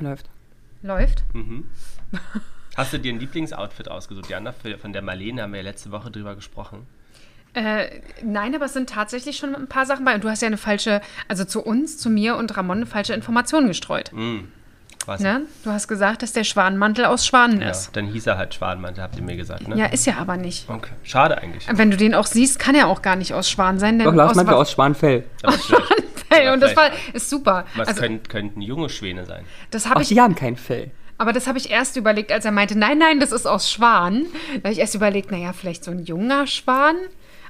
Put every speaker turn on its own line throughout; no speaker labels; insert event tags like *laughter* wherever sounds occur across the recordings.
Läuft.
Läuft?
Mhm. *laughs* Hast du dir ein Lieblingsoutfit ausgesucht, Jana? Von der Marlene haben wir ja letzte Woche drüber gesprochen.
Äh, nein, aber es sind tatsächlich schon ein paar Sachen bei. Und du hast ja eine falsche, also zu uns, zu mir und Ramon eine falsche Information gestreut.
Mhm. Was?
Ne? Du hast gesagt, dass der Schwanenmantel aus Schwanen
Ja,
ist.
dann hieß er halt Schwanenmantel, habt ihr mir gesagt, ne?
Ja, ist ja aber nicht.
Okay. Schade eigentlich.
Wenn du den auch siehst, kann er auch gar nicht aus Schwan sein. Denn
Doch, Lars
was-
aus Schwanfell.
Aber *laughs* vielleicht,
Hey, und das war, ist super.
was
Also,
könnt, könnten junge Schwäne sein?
das habe
Ach,
ich
die haben kein Fell.
Aber das habe ich erst überlegt, als er meinte, nein, nein, das ist aus Schwan. Da habe ich erst überlegt, naja, vielleicht so ein junger Schwan.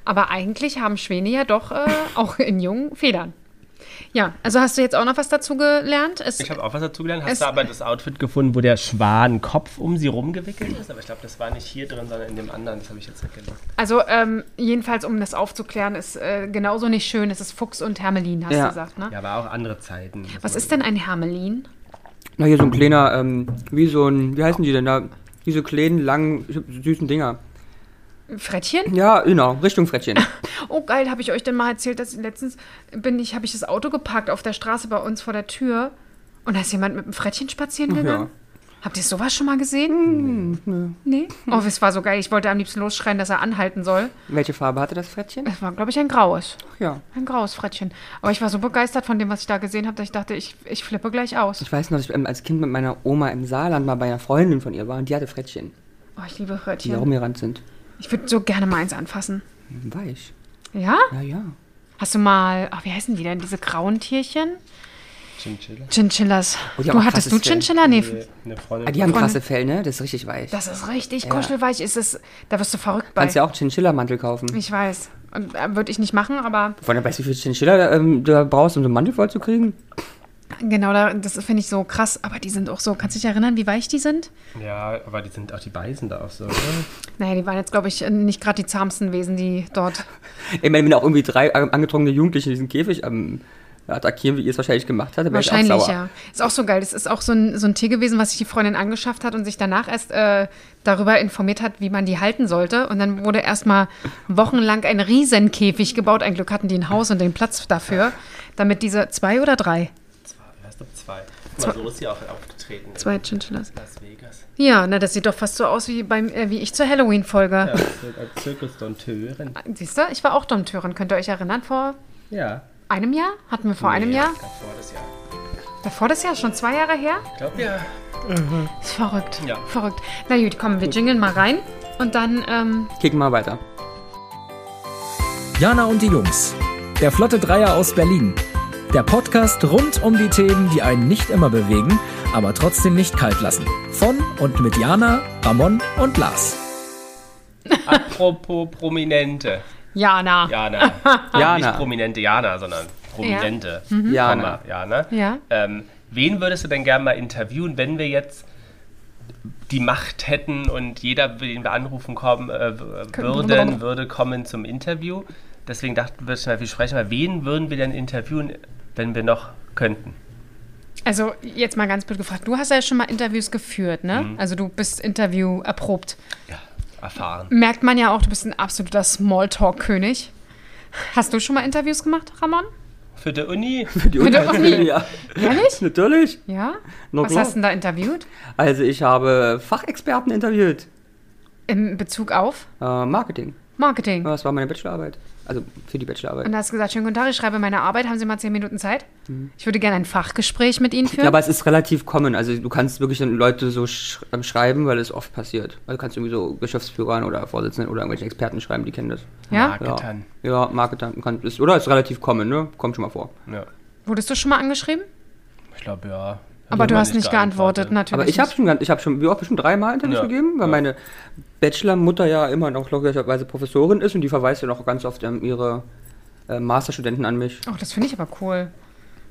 Aber eigentlich haben Schwäne ja doch äh, auch in jungen Federn. Ja, also hast du jetzt auch noch was dazu gelernt? Es,
Ich habe auch was dazu gelernt. Hast
Es-
du aber das Outfit gefunden, wo der Schwanenkopf um sie rumgewickelt ist? Aber ich glaube, das war nicht hier drin, sondern in dem anderen. Das habe ich jetzt weggelegt.
also ähm, jedenfalls, um das aufzuklären, ist äh, genauso nicht schön. Es ist Fuchs und Hermelin, hast
Ja.
du gesagt, ne?
Ja, aber auch andere Zeiten.
Was ist denn ein Hermelin?
Na, hier so ein kleiner, ähm, wie so ein, wie heißen die denn da? Diese kleinen, langen, süßen Dinger.
Frettchen?
Ja, genau, Richtung Frettchen. *laughs*
Oh geil, habe ich euch denn mal erzählt, dass letztens bin ich, habe ich das Auto geparkt auf der Straße bei uns vor der Tür und da ist jemand mit einem Frettchen spazieren
Ach ja.
gegangen. Habt ihr sowas schon mal gesehen? Nee. Oh, es war so geil. Ich wollte am liebsten losschreien, dass er anhalten soll.
Welche Farbe hatte das Frettchen?
Es war, glaube ich, ein graues.
Ja.
Ein graues Frettchen. Aber ich war so begeistert von dem, was ich da gesehen habe, dass ich dachte, ich, ich flippe gleich aus.
Ich weiß noch, dass ich ähm, als Kind mit meiner Oma im Saarland mal bei einer Freundin von ihr war und die hatte Frettchen,
Oh, ich liebe
die da
Frettchen.
rumgerannt sind.
Ich würde so gerne mal eins anfassen.
Weich.
Ja?
Ja, ja.
Hast du mal, ach, wie heißen die denn, diese grauen Tierchen?
Chinchilla?
Chinchillas.
Oh,
du hattest du. Chinchilla? Nee,
Nee,
Ah, die haben krasse Fell, ne? Das ist richtig weich.
Das ist richtig
Ja.
kuschelweich. Ist es, da wirst du verrückt bei.
Kannst ja auch Chinchilla-Mantel kaufen.
Ich weiß. Äh, würde ich nicht machen, aber
Von der weißt du, wie viel Chinchilla ähm, du brauchst, um so einen Mantel voll zu kriegen?
Genau, da, das finde ich so krass. Aber die sind auch so, kannst du dich erinnern, wie weich die sind?
Ja, aber die sind auch, die beißen da auch so. Oder?
Naja, die waren jetzt, glaube ich, nicht gerade die zahmsten Wesen, die dort.
Ich meine, wenn auch irgendwie drei angetrunkene Jugendliche diesen Käfig ähm, attackieren, wie ihr es wahrscheinlich gemacht hattet, wäre ich auch
Wahrscheinlich,
sauer.
ja. Ist auch so geil. Das ist auch so ein, so ein Tier gewesen, was sich die Freundin angeschafft hat und sich danach erst äh, darüber informiert hat, wie man die halten sollte. Und dann wurde erstmal wochenlang ein Riesenkäfig gebaut. Ein Glück hatten die ein Haus und den Platz dafür, damit diese zwei oder drei?
Du, zwei. Guck mal, so ist sie auch aufgetreten.
Zwei Chinchillas.
In Las Vegas.
Ja, na, das sieht doch fast so aus wie, beim, äh, wie ich zur Halloween-Folge.
Ja, als Zirkusdonteurin.
Siehst du, ich war auch Dompteurin. Könnt ihr euch erinnern? Vor
Ja.
einem Jahr? Hatten wir vor einem
Nee,
Jahr?
Davor das Jahr.
Davor das Jahr? Schon zwei Jahre her?
Ich glaube, ja.
Ist verrückt.
Ja.
Verrückt. Na gut, komm, wir jingeln mal rein. Und dann, ähm,
Kicken mal weiter.
Jana und die Jungs. Der Flotte Dreier aus Berlin. Der Podcast rund um die Themen, die einen nicht immer bewegen, aber trotzdem nicht kalt lassen. Von und mit Jana, Ramon und Lars.
Apropos Prominente.
Jana.
Jana. *laughs*
Jana.
Nicht prominente Jana, sondern Prominente.
Jana.
Komma, Jana.
Ja.
Ähm, wen würdest du denn gerne mal interviewen, wenn wir jetzt die Macht hätten und jeder, den wir anrufen kommen, äh, w- würden, würde kommen zum Interview? Deswegen dachten wir, wir sprechen mal, wen würden wir denn interviewen, wenn wir noch könnten?
Also, jetzt mal ganz blöd gefragt. Du hast ja schon mal Interviews geführt, ne?
Mhm.
Also, du bist Interview erprobt.
Ja, erfahren.
Merkt man ja auch, du bist ein absoluter Smalltalk-König. Hast du schon mal Interviews gemacht, Ramon?
Für die Uni? *laughs*
Für die
Für die Uni.
Ja,
Ehrlich? *laughs*
natürlich.
Ja?
Na
Was
klar.
hast du denn da interviewt?
Also ich habe Fachexperten interviewt.
In Bezug auf
Äh, Marketing.
Marketing.
Das war meine Bachelorarbeit. Also für die Bachelorarbeit.
Und da hast du gesagt, schönen guten Tag, ich schreibe meine Arbeit, haben Sie mal zehn Minuten Zeit? Ich würde gerne ein Fachgespräch mit Ihnen führen.
Mhm. Ja, aber es ist relativ common. Also du kannst wirklich dann Leute so sch ähm, schreiben, weil es oft passiert. Also du kannst irgendwie so Geschäftsführern oder Vorsitzenden oder irgendwelche Experten schreiben, die kennen das.
ja?
Marketern.
Ja, Marketer kann, ist, oder ist relativ common, ne? Kommt schon mal vor.
Ja.
Wurdest du schon mal angeschrieben?
Ich glaube, ja.
Aber du hast nicht geantwortet, natürlich.
Aber ich habe schon, ich habe schon, wie oft schon dreimal Interviews
Ja,
gegeben, weil
ja.
meine Bachelor-Mutter ja immer noch logischerweise Professorin ist und die verweist ja noch ganz oft ähm, ihre äh, Masterstudenten an mich.
Oh, das finde ich aber cool.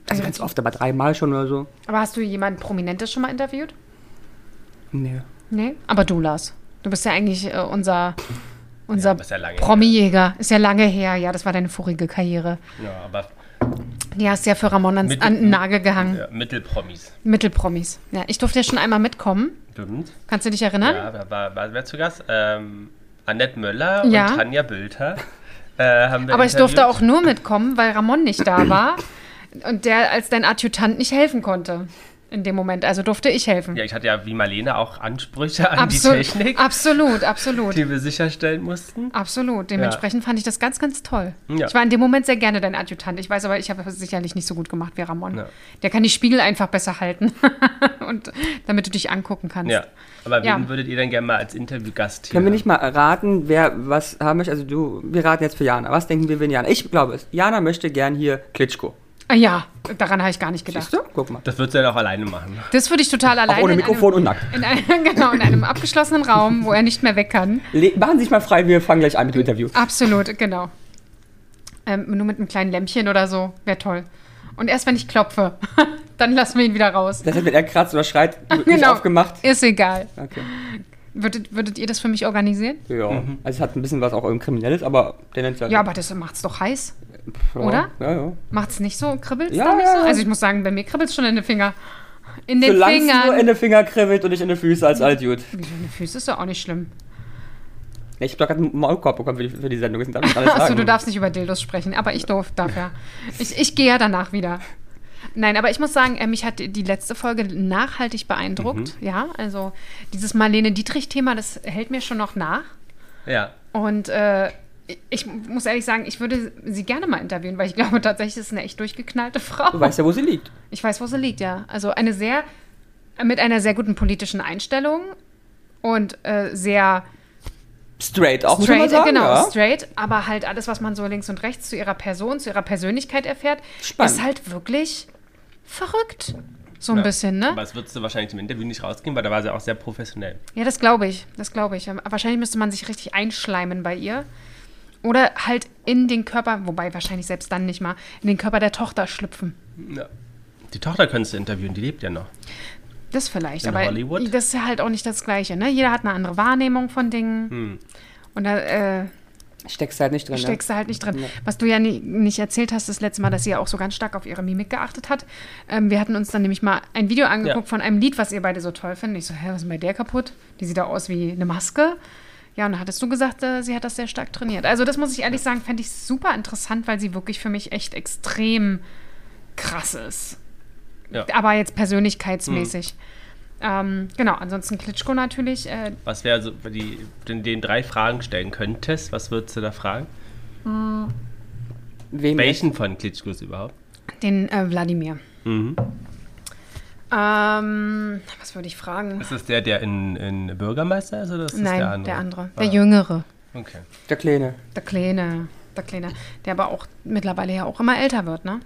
Also ganz oft, aber dreimal schon oder so.
Aber hast du jemanden Prominentes schon mal interviewt?
Nee.
Nee? Aber du, Lars. Du bist ja eigentlich äh, unser, unser
ja her.
Promi-Jäger. Ist ja lange her. Ja, das war deine vorige Karriere.
Ja, aber
Die hast du ja für Ramon ans, an den Nagel gehangen.
ja, Mittelpromis.
Mittelpromis. Ja, ich durfte ja schon einmal mitkommen.
Stimmt.
Kannst du dich erinnern?
Ja, wer war, war wer zu Gast? Ähm, Annette Möller
Ja.
und Tanja Bülter. Äh, haben wir
Aber ich durfte auch nur mitkommen, weil Ramon nicht da war und der als dein Adjutant nicht helfen konnte. In dem Moment. Also durfte ich helfen.
Ja, ich hatte ja wie Marlene auch Ansprüche an
Absol-
die Technik,
Absolut, absolut.
die wir sicherstellen mussten.
Absolut. Dementsprechend fand ich das ganz, ganz toll.
Ja.
Ich war in dem Moment sehr gerne dein Adjutant. Ich weiß aber, ich habe es sicherlich nicht so gut gemacht wie Ramon.
Ja.
Der kann die Spiegel einfach besser halten. *laughs* und damit du dich angucken kannst.
Ja. Aber
Ja.
wen würdet ihr denn gerne mal als Interviewgast hier
Können wir nicht mal raten, wer was haben möchte? Also du, wir raten jetzt für Jana. Was denken wir, wenn Jana? Ich glaube es. Jana möchte gern hier Klitschko.
Ah, ja, daran habe ich gar nicht gedacht.
Siehst du? Guck mal.
Das würdest du ja auch alleine machen.
Das würde ich total alleine.
Auch ohne Mikrofon
einem,
und nackt.
In einem, *laughs* genau, in einem abgeschlossenen Raum, wo er nicht mehr weg kann.
Le machen Sie sich mal frei, wir fangen gleich an mit dem Interview.
Absolut, genau. Ähm, nur mit einem kleinen Lämpchen oder so, wäre toll. Und erst wenn ich klopfe, *laughs* dann lassen wir ihn wieder raus.
Das heißt, wenn er kratzt oder schreit, *laughs* wird nicht
Genau.
aufgemacht.
Ist egal.
Okay.
Würdet, würdet ihr das für mich organisieren?
Ja. Also es hat ein bisschen was auch irgendwie Kriminelles, aber tendenziell.
Ja, aber das macht's doch heiß.
Ja.
oder?
Ja, ja.
Macht's nicht so? Kribbelt's
Ja,
da nicht
ja,
so?
ja.
Also ich muss sagen, bei mir kribbelt's schon in den Finger. In den
Solange es nur
Fingern.
in den Finger kribbelt und nicht in den Füße als Altjud.
in den Füßen ist doch auch nicht schlimm.
Ja, ich hab doch gerade einen Maulkorb bekommen für die, für die Sendung. Das darf ich alles *laughs*
Achso, du darfst nicht über Dildos sprechen, aber ich darf, darf ja. *laughs* Ich, ich gehe ja danach wieder. Nein, aber ich muss sagen, äh, mich hat die letzte Folge nachhaltig beeindruckt. Ja, also dieses Marlene Dietrich-Thema, das hält mir schon noch nach.
Ja.
Und äh, ich muss ehrlich sagen, ich würde sie gerne mal interviewen, weil ich glaube *laughs* tatsächlich, das ist eine echt durchgeknallte Frau.
Du weißt ja, wo sie liegt.
Ich weiß, wo sie liegt, ja. Also eine sehr, mit einer sehr guten politischen Einstellung und äh, sehr
Straight auch, muss man
straight,
sagen.
genau,
ja.
straight, aber halt alles, was man so links und rechts zu ihrer Person, zu ihrer Persönlichkeit erfährt,
Spannend.
ist halt wirklich verrückt. So ein
Ja.
bisschen, ne?
Aber das würdest du wahrscheinlich im Interview nicht rausgehen, weil da war sie auch sehr professionell.
Ja, das glaube ich. Das glaube ich. Wahrscheinlich müsste man sich richtig einschleimen bei ihr. Oder halt in den Körper, wobei wahrscheinlich selbst dann nicht mal, in den Körper der Tochter schlüpfen.
Ja. Die Tochter könntest du interviewen, die lebt ja noch.
Das vielleicht,
In
aber
Hollywood?
das ist ja halt auch nicht das Gleiche. Ne? Jeder hat eine andere Wahrnehmung von Dingen.
Hm.
Und da äh,
Steckst halt nicht drin.
steckst du halt nicht drin. Was du ja nie, nicht erzählt hast, das letzte Mal, dass sie ja auch so ganz stark auf ihre Mimik geachtet hat. Ähm, wir hatten uns dann nämlich mal ein Video angeguckt
Ja.
von einem Lied, was ihr beide so toll findet. Ich so, hä, was ist denn bei der kaputt? Die sieht da aus wie eine Maske. Ja, und dann hattest du gesagt, äh, sie hat das sehr stark trainiert. Also das muss ich ehrlich sagen, fände ich super interessant, weil sie wirklich für mich echt extrem krass ist.
Ja.
Aber jetzt persönlichkeitsmäßig. Ähm, genau, ansonsten Klitschko natürlich. Äh,
Was wäre so, wenn die den, den drei Fragen stellen könntest, was würdest du da fragen?
Wem
Welchen von Klitschkos überhaupt?
den äh, Wladimir.
Mhm.
Ähm, was würde ich fragen?
Ist das der, der in, in Bürgermeister ist oder ist das
Nein,
der andere?
der andere.
Ah,
Der Jüngere.
Okay.
Der Kleine.
Der Kleine. Der Kleine. Der aber auch mittlerweile ja auch immer älter wird, ne?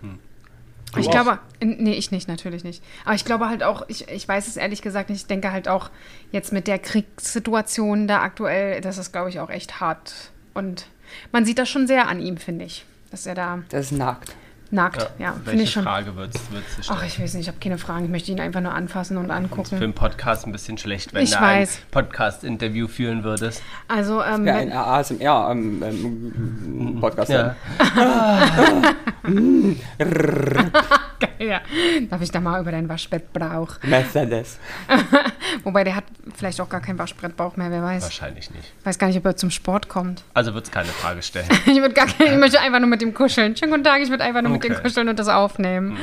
Du
Ich
auch?
glaube, nee, ich nicht, natürlich nicht. Aber ich glaube halt auch, ich, ich weiß es ehrlich gesagt nicht, ich denke halt auch jetzt mit der Kriegssituation da aktuell, das ist, glaube ich, auch echt hart. Und man sieht das schon sehr an ihm, finde ich, dass er da
Das ist nackt.
Nagt. Ja, finde
Welche
ich schon.
Frage würdest, du stellen?
Ach, ich weiß nicht, ich habe keine Fragen. Ich möchte ihn einfach nur anfassen und
Für
angucken.
einen Podcast ein bisschen schlecht, wenn
Ich
du
weiß.
ein Podcast-Interview führen würdest.
Also, ähm,
Ja, ein ASMR ähm, ähm, Podcast.
Ja. *laughs* *laughs*
ja, darf ich da mal über dein Waschbettbrauch?
Mercedes. *laughs*
Wobei der hat vielleicht auch gar keinen Waschbrettbauch mehr, wer weiß.
Wahrscheinlich nicht.
Weiß gar nicht, ob er zum Sport kommt.
Also wird es keine Frage stellen. *laughs*
Ich, gar kein, ich möchte einfach nur mit ihm kuscheln. Schönen guten Tag, ich würde einfach nur mit ihm
Okay. Hm.
kuscheln und das aufnehmen.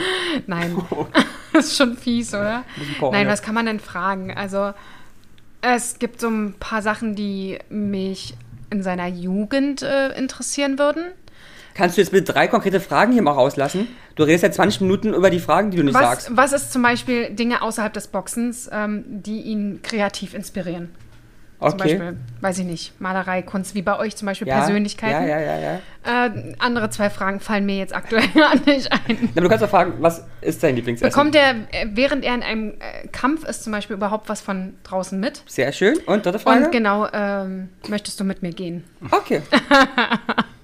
Nein, *laughs* das ist schon fies, oder?
kochen,
Nein,
ja.
was kann man denn fragen? Also, es gibt so ein paar Sachen, die mich in seiner Jugend äh, interessieren würden.
Kannst du jetzt bitte drei konkrete Fragen hier mal rauslassen? Du redest ja 20 Minuten über die Fragen, die du nicht
Was,
sagst.
was ist zum Beispiel Dinge außerhalb des Boxens, ähm, die ihn kreativ inspirieren? Zum
Okay.
Beispiel, weiß ich nicht, Malerei, Kunst, wie bei euch zum Beispiel
Ja,
Persönlichkeiten.
Ja, ja, ja, ja.
Äh, andere zwei Fragen fallen mir jetzt aktuell *laughs* nicht ein.
Aber du kannst auch fragen, was ist dein Lieblingsessen?
Bekommt er, äh, während er in einem äh, Kampf ist, zum Beispiel überhaupt was von draußen mit?
Sehr schön. Und dritte Frage?
Und genau, ähm, möchtest du mit mir gehen?
Okay. *laughs*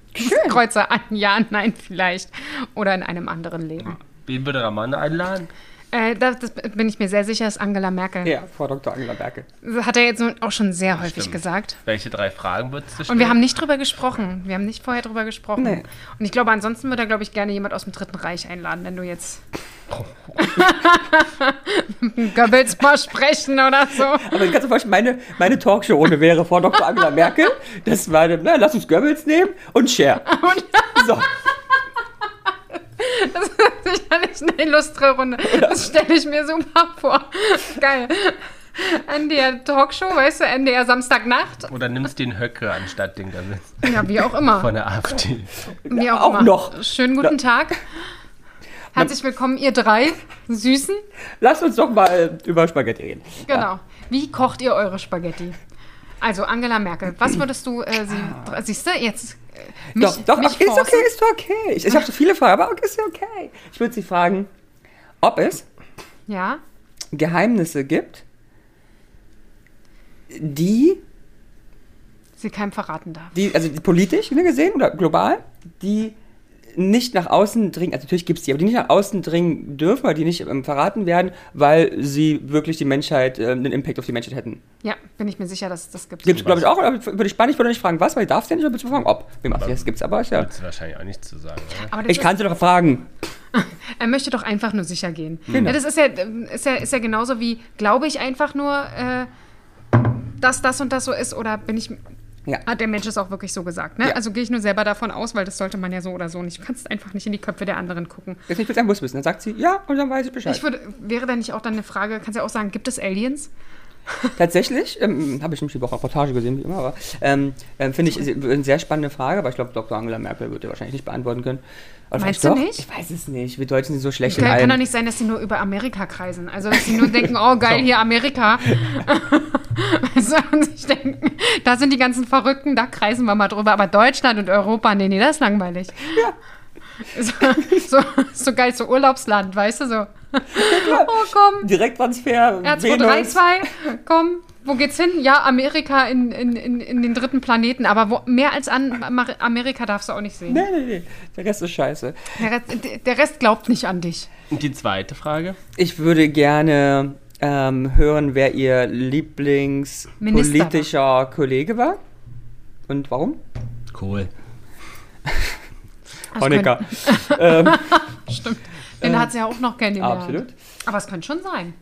Kreuzer an, ja, nein, vielleicht. Oder in einem anderen Leben.
Wen würde Ramon einladen?
Äh, das, das bin ich mir sehr sicher, ist Angela Merkel.
Ja, Frau Dr. Angela Merkel.
Das hat er jetzt auch schon sehr häufig
Stimmt.
gesagt.
Welche drei Fragen würdest du stellen?
Und wir haben nicht drüber gesprochen. Wir haben nicht vorher drüber gesprochen.
Nee.
Und ich glaube, ansonsten würde er, glaube ich, gerne jemand aus dem Dritten Reich einladen, wenn du jetzt dem Goebbels mal sprechen oder so.
Aber du kannst dir vorstellen, meine, meine Talkshow-Runde wäre Frau Dr. Angela Merkel. Das war, na, lass uns Goebbels nehmen und Cher. *laughs* So. *laughs*
Das ist sicherlich eine illustre Runde. Das stelle ich mir super vor. Geil. NDR Talkshow, weißt du, NDR Samstagnacht.
Oder nimmst den Höcke anstatt den da sitzt.
Ja, wie auch immer.
Von der AfD.
Wie auch,
auch
immer.
noch.
Schönen guten Tag. Herzlich willkommen, ihr drei Süßen.
Lass uns doch mal über Spaghetti reden.
Genau. Wie kocht ihr eure Spaghetti? Also Angela Merkel, was würdest du, äh, sie, siehst du, jetzt äh, mich,
doch, doch,
mich
okay, ist okay, ist okay. Ich, ich habe so viele Fragen, aber okay, ist okay. Ich würde Sie fragen, ob es
Ja,
Geheimnisse gibt, die,
sie keinem verraten darf.
die also die politisch gesehen oder global, die nicht nach außen dringen, also natürlich gibt es die, aber die nicht nach außen dringen dürfen, weil die nicht ähm, verraten werden, weil sie wirklich die Menschheit, ähm, einen Impact auf die Menschheit hätten.
Ja, bin ich mir sicher, dass das gibt.
Gibt es, glaube ich, auch, aber würde ich spannend, ich würde nicht fragen, was, weil ich darf es ja nicht, aber ich fragen, ob. Wem ach, das gibt's aber, ist ja.
Würdest du wahrscheinlich auch nichts zu sagen?
Aber
Ich kann sie doch fragen. *laughs*
Er möchte doch einfach nur sicher gehen.
Genau.
Ja, das ist ja, ist, ja, ist ja genauso wie, glaube ich einfach nur, äh, dass das und das so ist oder bin ich.
Ja.
Hat der Mensch es auch wirklich so gesagt. Ne?
Ja.
Also gehe ich nur selber davon aus, weil das sollte man ja so oder so nicht. Du kannst einfach nicht in die Köpfe der anderen gucken.
Jetzt nicht, ein muss wissen. Dann sagt sie, ja, und dann weiß ich Bescheid.
Ich würde, wäre da nicht auch dann eine Frage, kannst du ja auch sagen, gibt es Aliens? *laughs*
Tatsächlich, ähm, habe ich nämlich die Woche Reportage gesehen, wie immer, aber ähm, ähm, finde ich eine sehr spannende Frage, aber ich glaube, Dr. Angela Merkel wird die wahrscheinlich nicht beantworten können. Oder
Meinst du
doch?
nicht?
Ich weiß es nicht. Wir Deutschen sind so schlecht in
Kann, kann
allem.
doch nicht sein, dass sie nur über Amerika kreisen. Also, dass sie nur denken, oh geil, hier Amerika. *laughs* *laughs* weißt du, und sich denken, da sind die ganzen Verrückten, da kreisen wir mal drüber. Aber Deutschland und Europa, nee, nee, das ist langweilig. Ja. So, so, so geil, so Urlaubsland, weißt du, so. Oh, komm.
Direkttransfer,
R232, komm. Wo geht's hin? Ja, Amerika in, in, in, in den dritten Planeten. Aber wo, mehr als an Amerika darfst du auch nicht sehen.
Nee, nee, nee. Der Rest ist scheiße.
Der, Rest, der Rest glaubt nicht an dich.
Und die zweite Frage?
Ich würde gerne ähm, hören, wer Ihr Lieblingspolitischer Kollege war. Und warum?
Cool.
Das
Honecker.
könnte- *laughs* *laughs* Stimmt. Den hat sie ja auch noch kennengelernt.
Absolut.
Aber es könnte schon sein.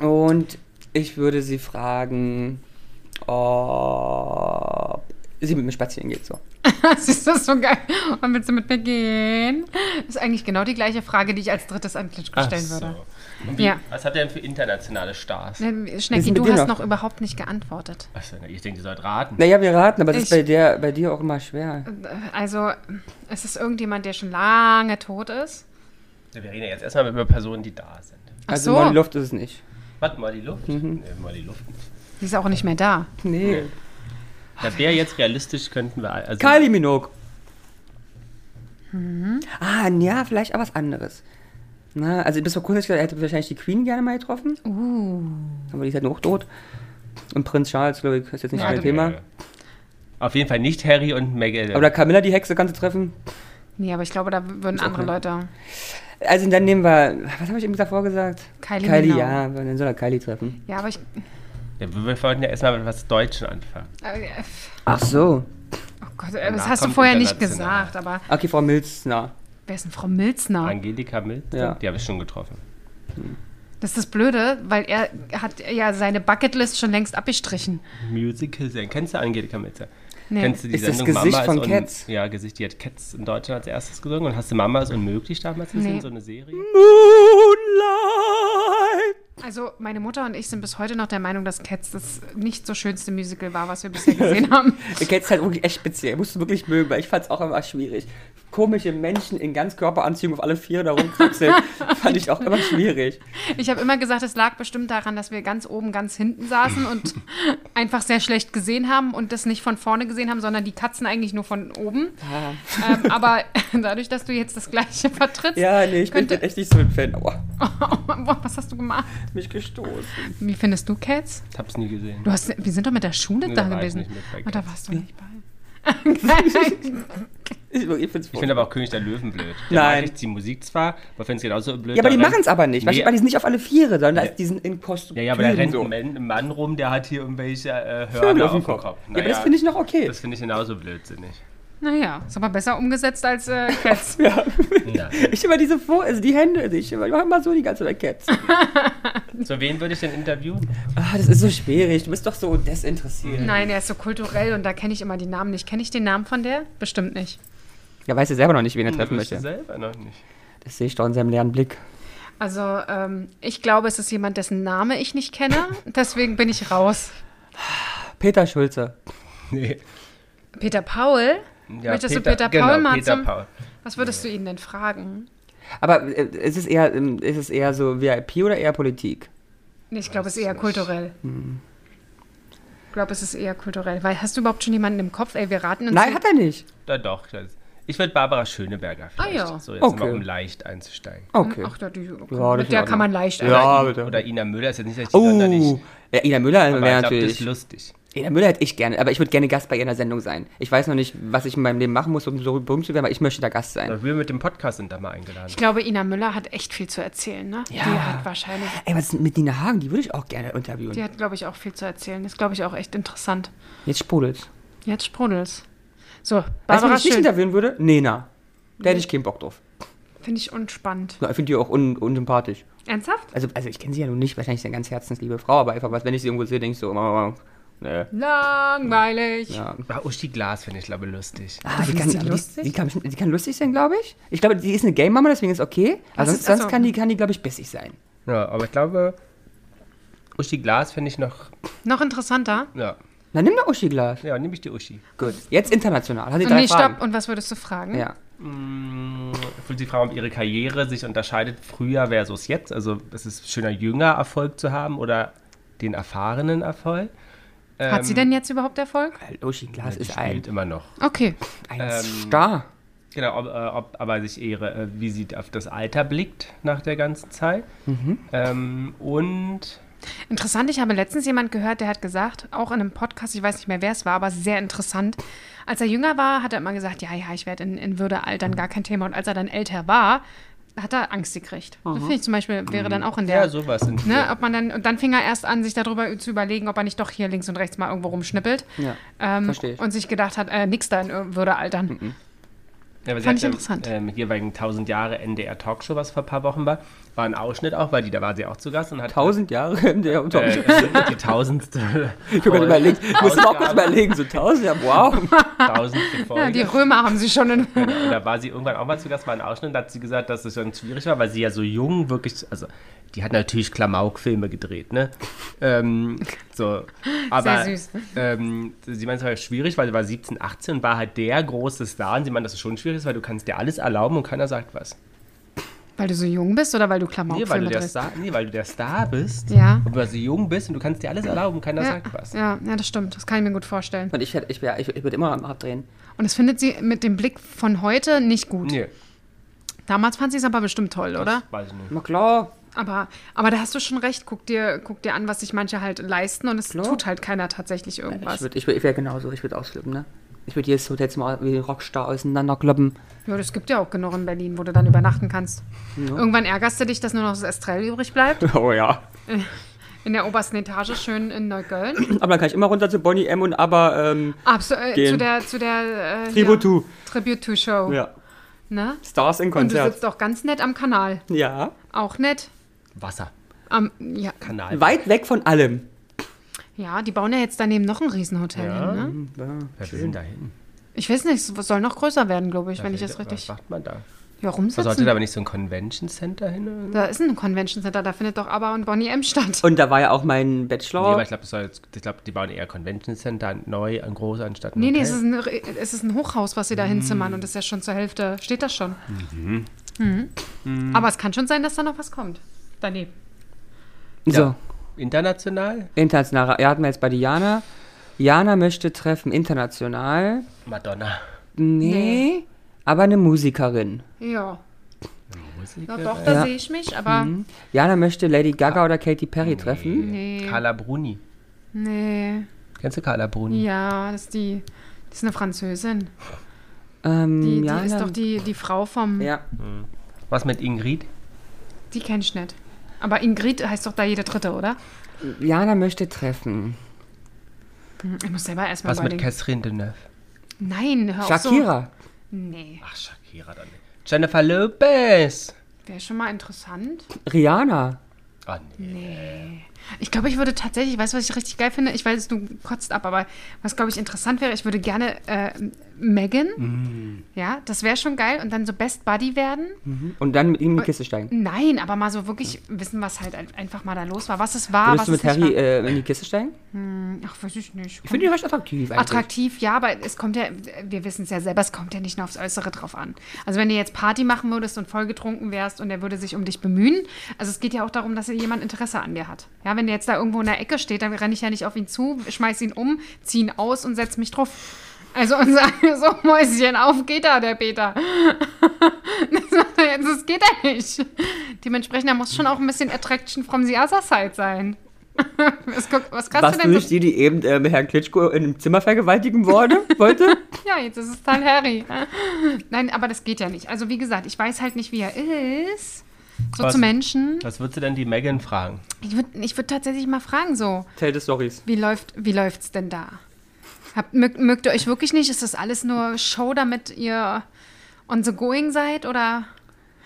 Und ich würde Sie fragen, ob Sie mit mir spazieren geht. So.
Siehst *laughs* du, das ist so geil. Und willst du mit mir gehen? Das ist eigentlich genau die gleiche Frage, die ich als drittes an Klitschko stellen würde.
Und wie,
Ja.
Was hat er denn für internationale Stars?
Ne,
Wir
Schnecki, du hast
noch.
noch überhaupt nicht geantwortet.
Achso, ich denke, ihr sollt raten.
Naja, wir raten, aber das ist
Ich-
bei, der, bei dir auch immer schwer.
Also, es ist irgendjemand, der schon lange tot ist.
Wir reden ja jetzt erstmal über Personen, die da sind.
Ach
Also
so,
Molly Luft ist es nicht.
Warte mal, die Luft? Nee, mal die Luft nicht.
die ist auch nicht mehr da.
Nee.
Da wäre jetzt realistisch, könnten wir. Also,
Kylie Minogue.
Mhm.
Ah, ja, vielleicht auch was anderes. Na, also bis vor kurzem er hätte wahrscheinlich die Queen gerne mal getroffen.
Uh.
Aber die ist halt noch tot. Und Prinz Charles, glaube ich, ist jetzt nicht mein Thema.
Auf jeden Fall nicht Harry und Meghan.
Oder Camilla, die Hexe, kannst du treffen.
Nee, aber ich glaube, da würden
Ist
andere
ne?
Leute.
Also dann nehmen wir, was habe ich eben davor gesagt?
Kylie
Kylie,
Minogue.
ja, dann soll er Kylie treffen.
Ja, aber ich.
ja, wir wollten ja erstmal mit was Deutschen anfangen.
Äh,
Ach so.
oh Gott, äh, das hast du vorher nicht gesagt, aber
Okay, Frau Milzner.
Wer ist denn Frau Milzner?
Angelika Mild,
Ja.
die habe ich schon getroffen.
Das ist das Blöde, weil er hat ja seine Bucketlist schon längst abgestrichen.
Musical sein. Kennst du Angelika Mild?
Nee.
Kennst du die
Ist das
Sendung
Gesicht
Mama
von Cats?
Ja, Gesicht, die hat Cats in Deutschland als erstes gesungen. Und hast du Mama ist unmöglich damals gesehen,
Nee.
so eine Serie?
Moonlight.
Also meine Mutter und ich sind bis heute noch der Meinung, dass Cats das nicht so schönste Musical war, was wir bisher gesehen haben. *laughs*
Der Cat ist halt wirklich echt speziell. Musst du wirklich mögen, weil ich fand es auch immer schwierig. Komische Menschen in Ganzkörperanziehung auf alle vier da rumkraxeln, *laughs* fand ich auch immer schwierig.
Ich habe immer gesagt, es lag bestimmt daran, dass wir ganz oben, ganz hinten saßen und *laughs* einfach sehr schlecht gesehen haben und das nicht von vorne gesehen haben, sondern die Katzen eigentlich nur von oben. Ähm, aber *laughs* dadurch, dass du jetzt das Gleiche vertrittst,
Ja, nee, ich bin
Könnte-
echt nicht so ein Fan. Aua,
Boah, was hast du gemacht?
mich gestoßen.
Wie findest du Cats?
Ich hab's nie gesehen.
Du hast, wir sind doch mit der Schule
Nee,
da
da
gewesen.
nicht mit bei
Und da
Cats.
warst du nicht bei.
Ich, ich
finde aber auch König der Löwen blöd. Der
Nein.
ich die Musik zwar, aber finde es genauso blöd.
Ja, aber die machen es aber nicht.
Nee.
Weil die sind nicht auf alle Viere, sondern da ist diesen in Kostüm.
Ja, ja, aber da rennt
so.
ein Mann, rum, der hat hier irgendwelche äh, Hörner
auf dem Kopf.
Kopf.
Ja, aber das finde ich noch okay.
Das finde ich genauso blödsinnig.
Naja, ist aber besser umgesetzt als äh, *laughs* Cats.
ja.
Ja. *laughs*
Ich immer diese Vor also die Hände, ich immer, ich mach immer so die ganze Zeit Cats. *laughs*
so, wen würde ich denn interviewen?
Ah, das ist so schwierig. Du bist doch so desinteressiert.
Nein, er ist so kulturell und da kenne ich immer die Namen nicht. Kenne ich den Namen von der? Bestimmt nicht.
Ja, weiß er selber noch nicht, wen er treffen möchte.
selber noch nicht.
Das sehe ich doch in seinem leeren Blick.
Also, ähm, ich glaube, es ist jemand, dessen Name ich nicht kenne. Deswegen bin ich raus.
Peter Schulze.
Nee.
Peter Paul?
Ja,
Möchtest du Peter
genau,
Paul mal
Peter
zum-
Paul.
Was würdest du ihn denn fragen?
Aber äh, ist es eher, ähm, ist es eher so VIP oder eher Politik?
Nee, ich glaube, es ist eher
nicht.
kulturell.
Hm.
Ich glaube, es ist eher kulturell. Weil hast du überhaupt schon jemanden im Kopf? Ey, wir raten uns.
Nein, hat er nicht.
Da doch. Ich würde Barbara Schöneberger vielleicht.
Ah, ja.
So, jetzt
Okay.
mal um leicht einzusteigen.
Okay.
Ach, ja, die,
Ja, das
mit
ist
der kann man leicht
Ja,
ein-
bitte.
Oder Ina Müller ist jetzt nicht richtig sonderlich.
Oh, ja, Ina Müller wäre
glaube, das
natürlich.
ist lustig.
Ina Müller hätte ich gerne, aber ich würde gerne Gast bei ihrer Sendung sein. Ich weiß noch nicht, was ich in meinem Leben machen muss, um so berühmt zu werden, aber ich möchte da Gast sein.
Aber wir mit dem Podcast sind da mal eingeladen.
Ich glaube, Ina Müller hat echt viel zu erzählen, ne?
Ja.
Die hat wahrscheinlich.
Ey, was ist mit Nina Hagen? Die würde ich auch gerne interviewen.
Die hat, glaube ich, auch viel zu erzählen. Das ist, glaube ich, auch echt interessant.
Jetzt sprudelt's.
Jetzt sprudelt's. So,
Weißt du,
Barbara
ich nicht interviewen würde? Nena. Da hätte ich keinen Bock drauf.
Finde ich unspannend.
Ja, Ich finde die auch un unsympathisch.
Ernsthaft?
Also, also ich kenne sie ja nun nicht, wahrscheinlich ist sie eine ganz herzensliebe Frau, aber einfach was, wenn ich sie irgendwo sehe, denke ich so, oh, nee.
Langweilig.
Ja.
Ah, Uschi Glas finde ich, glaube ich, lustig.
Ah, die,
findest
kann,
die
aber die,
lustig?
die, kann, die kann lustig sein, glaube ich. Ich glaube, die ist eine Game-Mama, deswegen ist okay. Aber sonst,
ist-
sonst
achso.
kann die, kann die glaube ich, bissig sein.
Ja, aber ich glaube, Uschi Glas finde ich noch.
Noch interessanter.
Ja,
Dann nimm doch Uschi Glas.
ja nehme ich die Uschi.
Gut. Jetzt international. Hat die drei
Nee,
Fragen.
stopp. Und was würdest du fragen?
Ja.
Mm, Ich will die Frage, ob ihre Karriere sich unterscheidet früher versus jetzt. Also, es ist schöner, jünger Erfolg zu haben oder den erfahrenen Erfolg.
Hat sie denn jetzt überhaupt Erfolg?
Weil Uschi Glas
Sie
ist ein,
spielt immer noch.
Okay.
ein
Ähm,
Star.
Genau, ob, äh, ob aber sich ihre, äh, wie sie auf das Alter blickt nach der ganzen Zeit.
Mhm.
Ähm, und
Interessant, ich habe letztens jemand gehört, der hat gesagt, auch in einem Podcast, ich weiß nicht mehr, wer es war, aber sehr interessant. Als er jünger war, hat er immer gesagt, ja, ja, ich werde in, in Würde altern, gar kein Thema. Und als er dann älter war, hat er Angst gekriegt. Das finde ich zum Beispiel, wäre dann auch in der.
ja, sowas sind
Ne, ob man dann, und dann fing er erst an, sich darüber zu überlegen, ob er nicht doch hier links und rechts mal irgendwo rumschnippelt.
Ja,
Ähm,
verstehe ich.
Und sich gedacht hat, äh, nix da in Würde altern.
Ja, aber sie
Fand ich
hatte,
interessant.
Ähm, hier wegen 1000 Jahre NDR Talkshow, was vor ein paar Wochen war, war ein Ausschnitt auch, weil die, da war sie auch zu Gast und hat
Tausend Jahre *laughs* in der
äh, die tausendste
Ich habe gerade überlegt, auch kurz überlegen, so tausend, ja, wow.
tausendste Folge.
Ja, die Römer haben sie schon in.
Genau, da war sie irgendwann auch mal zu Gast, war ein Ausschnitt, da hat sie gesagt, dass es schon schwierig war, weil sie ja so jung wirklich, also die hat natürlich Klamauk-Filme gedreht, ne? ähm, so, aber
Sehr süß.
Ähm, sie meint, es war schwierig, weil sie war 17, 18 und war halt der große Star und sie meint, dass es schon schwierig ist, weil du kannst dir alles erlauben und keiner sagt was.
Weil du so jung bist oder weil du
Nee, weil du der? Star, nee, weil du der Star bist
Ja.
und weil du jung bist und du kannst dir alles erlauben und keiner
Ja,
sagt was.
ja, ja, das stimmt. Das kann ich mir gut vorstellen.
Und ich, ich, ich, ich würde immer am abdrehen.
Und das findet sie mit dem Blick von heute nicht gut.
Nee,
Damals fand sie es aber bestimmt toll, oder?
weiß ich nicht.
Na klar.
Aber, aber da hast du schon recht. Guck dir, guck dir an, was sich manche halt leisten und es
Klar.
tut halt keiner tatsächlich
Ich,
irgendwas.
würd, ich, würd, ich wäre genauso, ich würde ausflippen, ne? Ich würde jedes Hotel mal wie ein Rockstar auseinanderkloppen.
Ja, das gibt ja auch genug in Berlin, wo du dann übernachten kannst. Irgendwann ärgerst du dich, dass nur noch das Estrell übrig bleibt. *laughs*
Oh ja.
In der obersten Etage, schön in Neukölln.
Aber dann kann ich immer runter zu Bonnie M und aber ähm,
Abso äh,
Gehen.
zu der, zu der äh,
Tribute to.
Tribute to Show.
Ja.
Ne?
Stars in
Und du
Konzert.
sitzt auch ganz nett am Kanal.
Ja.
Auch nett.
Wasser,
Am, ja,
Kanal.
Weit weg von allem.
Ja, die bauen ja jetzt daneben noch ein Riesenhotel
Ja.
hin. Ne?
Ja.
Wer will denn da hin?
Ich weiß nicht, es soll noch größer werden, glaube ich, wenn ich das
Was
richtig.
macht man da?
Ja,
Man sollte
rumsitzen.
da aber nicht so ein Convention Center hin? oder?
Da ist ein Convention Center, da findet doch ABBA und Bonnie M statt.
Und da war ja auch mein
Nee,
Bachelor.
aber ich glaube, glaub, die bauen eher Convention Center neu, ein groß anstatt ein
Nee, nee,
Hotel.
es ist, ein, es ist ein Hochhaus, was sie da hinzimmern und das ist ja schon zur Hälfte, steht das schon. Mhm. Aber es kann schon sein, dass da noch was kommt. Daneben.
so,
Ja. International?
international. Ja, hatten wir jetzt bei Diana. Jana möchte treffen international.
Madonna.
Nee, aber eine Musikerin.
Ja.
Musiker?
Na doch, da
Ja.
sehe ich mich, aber
Jana möchte Lady Gaga oder Katy Perry treffen.
nee.
Carla Bruni.
Nee.
Kennst du Carla Bruni?
Ja, das ist die. Die ist eine Französin.
Ähm,
Die, die
Jana,
ist doch die, die Frau vom.
Ja,
Was mit Ingrid?
Die kenn ich nicht. Aber Ingrid heißt doch da jede dritte, oder?
Jana möchte treffen.
Hm, Ich muss selber erstmal
Was mit. Catherine Deneuve?
Nein, hör auf
Shakira.
so. Nee.
Ach, Shakira dann nicht. Jennifer Lopez.
Wäre schon mal interessant.
Rihanna.
Ah, nee.
Ich glaube, ich würde tatsächlich, weißt du, was ich richtig geil finde? Ich weiß, du kotzt ab, aber was, glaube ich, interessant wäre, ich würde gerne äh, Megan.
Mm.
Ja, das wäre schon geil. Und dann so Best Buddy werden.
Und dann mit ihm in die Kiste steigen.
Nein, aber mal so wirklich wissen, was halt ein- einfach mal da los war. Was es war,
Würdest
was
du mit Harry äh, in die Kiste steigen?
Ach, weiß ich nicht.
Ich finde die recht attraktiv eigentlich.
Attraktiv, ja, aber es kommt ja, wir wissen es ja selber, es kommt ja nicht nur aufs Äußere drauf an. Also wenn du jetzt Party machen würdest und vollgetrunken wärst und er würde sich um dich bemühen, also es geht ja auch darum, dass jemand Interesse an dir hat. Ja, wenn der jetzt da irgendwo in der Ecke steht, dann renne ich ja nicht auf ihn zu, schmeiß ihn um, zieh ihn aus und setz mich drauf. Also und sage so, *laughs* Mäuschen, auf geht da, der Peter. *laughs* Das, macht er jetzt- das geht ja nicht. Dementsprechend, da muss schon auch ein bisschen Attraction from the other side sein. *laughs* Was, was kannst
Warst
du denn
nicht
so?
die, die eben äh, Herrn Klitschko in einem Zimmer vergewaltigen wurde, wollte?
Ja, jetzt ist es dann Harry. Nein, aber das geht ja nicht. Also wie gesagt, ich weiß halt nicht, wie er ist. So
Was?
zu Menschen.
Was würdest du denn die Megan fragen?
Ich würde ich würd tatsächlich mal fragen, so,
Tell the Stories.
wie läuft wie läuft's denn da? Habt, mögt, mögt ihr euch wirklich nicht? Ist das alles nur Show, damit ihr on the going seid? Oder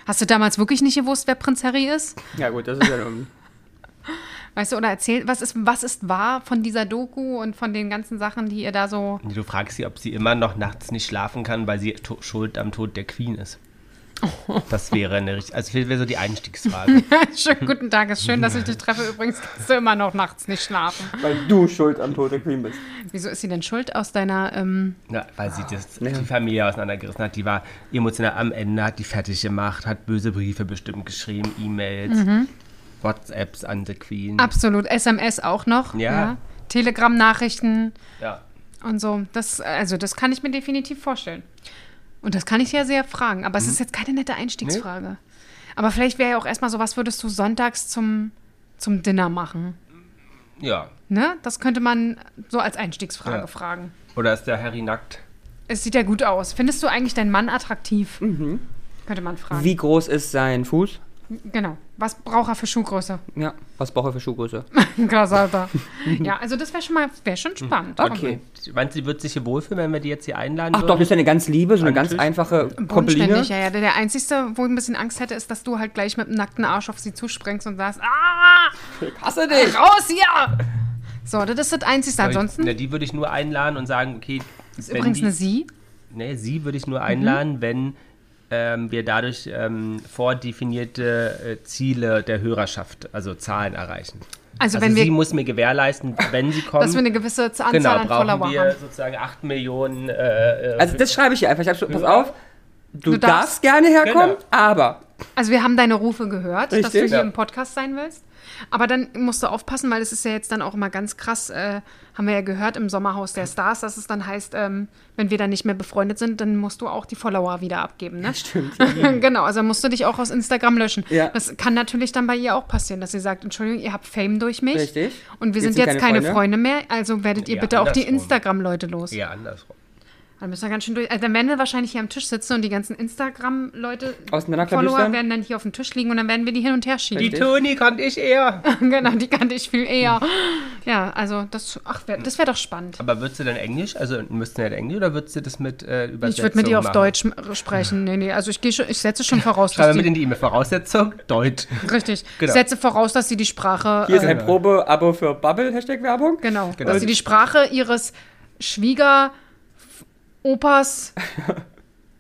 hast du damals wirklich nicht gewusst, wer Prinz Harry ist?
Ja gut, das ist ja... Um, *laughs*
Weißt du, oder erzählt, was ist, was ist wahr von dieser Doku und von den ganzen Sachen, die ihr da so.
Du fragst sie, ob sie immer noch nachts nicht schlafen kann, weil sie schuld am Tod der Queen ist. *laughs* Das wäre eine richtig, also das wäre so die Einstiegsfrage. *laughs*
Schönen guten Tag, ist schön, dass ich dich treffe. Übrigens kannst du immer noch nachts nicht schlafen.
weil du schuld am Tod der Queen bist.
Wieso ist sie denn schuld aus deiner. Ähm,
Ja, weil sie das,
Ja.
die Familie auseinandergerissen hat. Die war emotional am Ende, hat die fertig gemacht, hat böse Briefe bestimmt geschrieben, E-Mails, WhatsApps an the Queen.
absolut. SMS auch noch.
Ja.
Telegram-Nachrichten
Ja.
und so. Das, also, das kann ich mir definitiv vorstellen. Und das kann ich ja sehr fragen. Aber es ist jetzt keine nette Einstiegsfrage. Aber vielleicht wäre ja auch erstmal so, was würdest du sonntags zum, zum Dinner machen?
Ja.
Ne? Das könnte man so als Einstiegsfrage
Ja.
fragen.
Oder ist der Harry nackt?
Es sieht ja gut aus. Findest du eigentlich deinen Mann attraktiv? Könnte man fragen.
Wie groß ist sein Fuß?
Genau. Was braucht er für Schuhgröße?
Ja, was braucht er für Schuhgröße? *laughs*
Krass, Alter. *laughs* ja, also das wäre schon mal, wäre schon spannend.
Okay.
Meinst du, sie wird sich hier wohlfühlen, wenn wir die jetzt hier einladen
Ach doch,
würden?
das ist ja eine ganz liebe, so eine ganz einfache Kompeline.
ja, ja. Der, der Einzige, wo ich ein bisschen Angst hätte, ist, dass du halt gleich mit dem nackten Arsch auf sie zusprengst und sagst, ah,
Hasse dich!
raus hier! So, das ist das Einzige.
Ich-
Ansonsten
Ne, die würde ich nur einladen und sagen, okay,
ist übrigens
die,
eine Sie.
Ne, sie würde ich nur
Mhm.
einladen, wenn ähm, wir dadurch ähm, vordefinierte äh, Ziele der Hörerschaft, also Zahlen erreichen.
Also,
Also
wenn
sie
wir,
muss mir gewährleisten, wenn sie *laughs* kommt,
dass wir eine gewisse Anzahl
genau,
an
brauchen
Follower
wir
haben.
sozusagen 8 Millionen. Äh, äh,
Also das schreibe ich hier einfach. Ich hab so, pass auf, du,
Du
darfst,
darfst.
gerne herkommen,
Genau.
aber
Also wir haben deine Rufe gehört, dass du
Richtig.
hier
Ja.
im Podcast sein willst. Aber dann musst du aufpassen, weil es ist ja jetzt dann auch immer ganz krass, äh, haben wir ja gehört im Sommerhaus der Stars, dass es dann heißt, ähm, wenn wir dann nicht mehr befreundet sind, dann musst du auch die Follower wieder abgeben, ne?
stimmt. *laughs*
genau, also musst du dich auch aus Instagram löschen.
Ja.
Das kann natürlich dann bei ihr auch passieren, dass sie sagt, Entschuldigung, ihr habt Fame durch mich.
Richtig.
Und wir
Jetzt
sind jetzt
keine
keine
Freunde.
Freunde. mehr, also werdet ihr
Ja,
bitte auch die. Instagram-Leute los.
eher andersrum.
Dann müssen wir ganz schön durch. Also dann werden wir wahrscheinlich hier am Tisch sitzen und die ganzen Instagram-Leute? Follower werden dann hier auf dem Tisch liegen und dann werden wir die hin und her schieben.
Die Toni kannte ich eher. *laughs*
genau, die kannte ich viel eher. Ja, also das, ach, wär, das wäre doch spannend.
Aber würdest du denn Englisch, also müssten wir Englisch oder würdest du das mit äh, Übersetzung
Ich würde mit ihr auf
machen?
Deutsch m- sprechen. Nee, nee, also ich, schon, ich setze schon voraus,
Schreibe
dass
mit
die,
in die E-Mail Voraussetzung Deutsch.
richtig, *laughs*
Genau.
ich setze voraus, dass sie die Sprache,
Hier ist
äh,
ein Probe-Abo für Bubble, Hashtag Werbung.
genau,
Genau.
dass sie die Sprache ihres Schwieger Opas,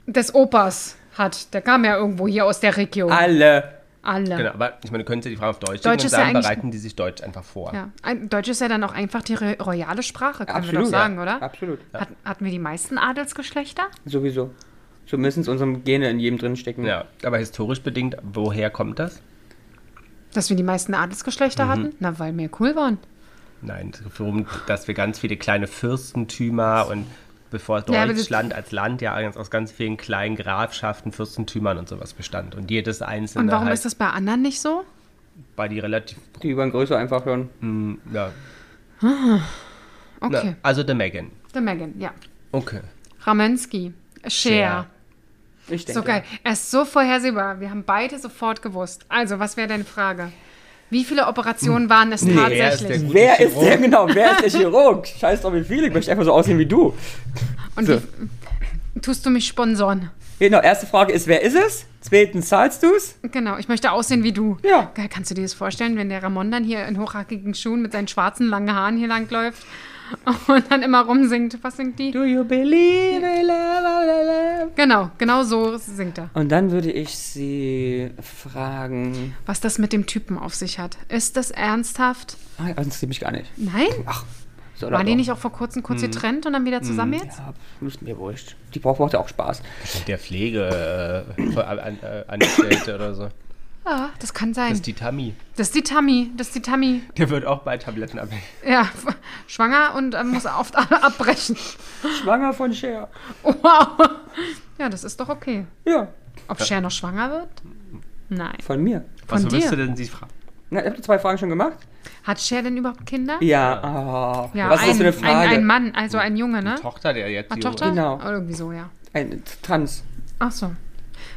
des Opas hat. Der kam ja irgendwo hier aus der Region.
Alle.
Alle.
Genau, aber ich meine, du könntest ja die Frage auf Deutsch,
Deutsch
und
ja
dann
eigentlich-
bereiten die sich Deutsch einfach vor.
Ja, ein, Deutsch ist ja dann auch einfach die royale Sprache, können wir
Absolut.
doch sagen, oder?
Absolut.
Hat, hatten wir die meisten Adelsgeschlechter?
Sowieso. Zumindest unsere Gene in jedem drin stecken.
Ja, aber historisch bedingt, woher kommt das?
Dass wir die meisten
Mhm.
Adelsgeschlechter hatten? Na, weil wir cool waren.
Nein, darum, dass wir ganz viele kleine Fürstentümer und bevor
Ja,
Deutschland als Land ja aus ganz vielen kleinen Grafschaften, Fürstentümern und sowas bestand. Und jedes einzelne
Und warum
halt
ist das bei anderen nicht so?
bei die relativ,
Die über Größe einfach hören.
mh, ja,
Okay.
na, also der Megan.
Der Megan, ja.
Okay.
Ramensky. Cher.
Cher.
Ich denke.
So geil. Er ist so vorhersehbar. Wir haben beide sofort gewusst. Also, was wäre deine Frage? Wie viele Operationen waren es
Wer ist der
tatsächlich?
gute
Wer ist der genau? Wer ist der Chirurg? Scheiß drauf, wie viel. Ich möchte einfach so aussehen wie du.
Und
So.
wie, tust du mich sponsoren?
Genau, erste Frage ist, wer ist es? Zweitens, zahlst du es?
Genau, ich möchte aussehen wie du.
Ja.
Geil, kannst du dir das vorstellen, wenn der Ramon dann hier in hochhackigen Schuhen mit seinen schwarzen langen Haaren hier langläuft *laughs* und dann immer rumsingt. Was singt die?
Do you believe in love?
Genau, genau so singt er.
Und dann würde ich sie fragen.
Was das mit dem Typen auf sich hat. Ist das ernsthaft?
Das interessiert mich gar nicht.
Nein?
Ach, soll
Waren die
doch.
nicht auch vor kurzem kurz getrennt und dann wieder zusammen jetzt?
Ja, ist mir wurscht. Die braucht braucht ja auch Spaß.
Der Pflege äh, äh, Angestellte oder so.
Ja, das kann sein.
Das ist die Tammy.
Das ist die Tammy. Das ist die Tammy.
Der wird auch bei Tabletten abhängig.
Ja, *laughs* schwanger und äh, muss oft *laughs* abbrechen.
Schwanger von Cher.
Wow. Ja, das ist doch okay.
Ja,
Ob Cher noch schwanger wird? Nein.
von mir.
Was
Von
würdest
dir?
du denn sie fragen?
Na, habt ihr zwei Fragen schon gemacht?
Hat Cher denn überhaupt Kinder?
Ja. Oh.
Ja,
Was
ein,
ist das für eine Frage?
Ein, ein Mann, also ein Junge, ne?
Tochter, der jetzt
Ah,
die-
Tochter?
Genau.
Oder irgendwie so, ja.
Ein Trans.
Ach so.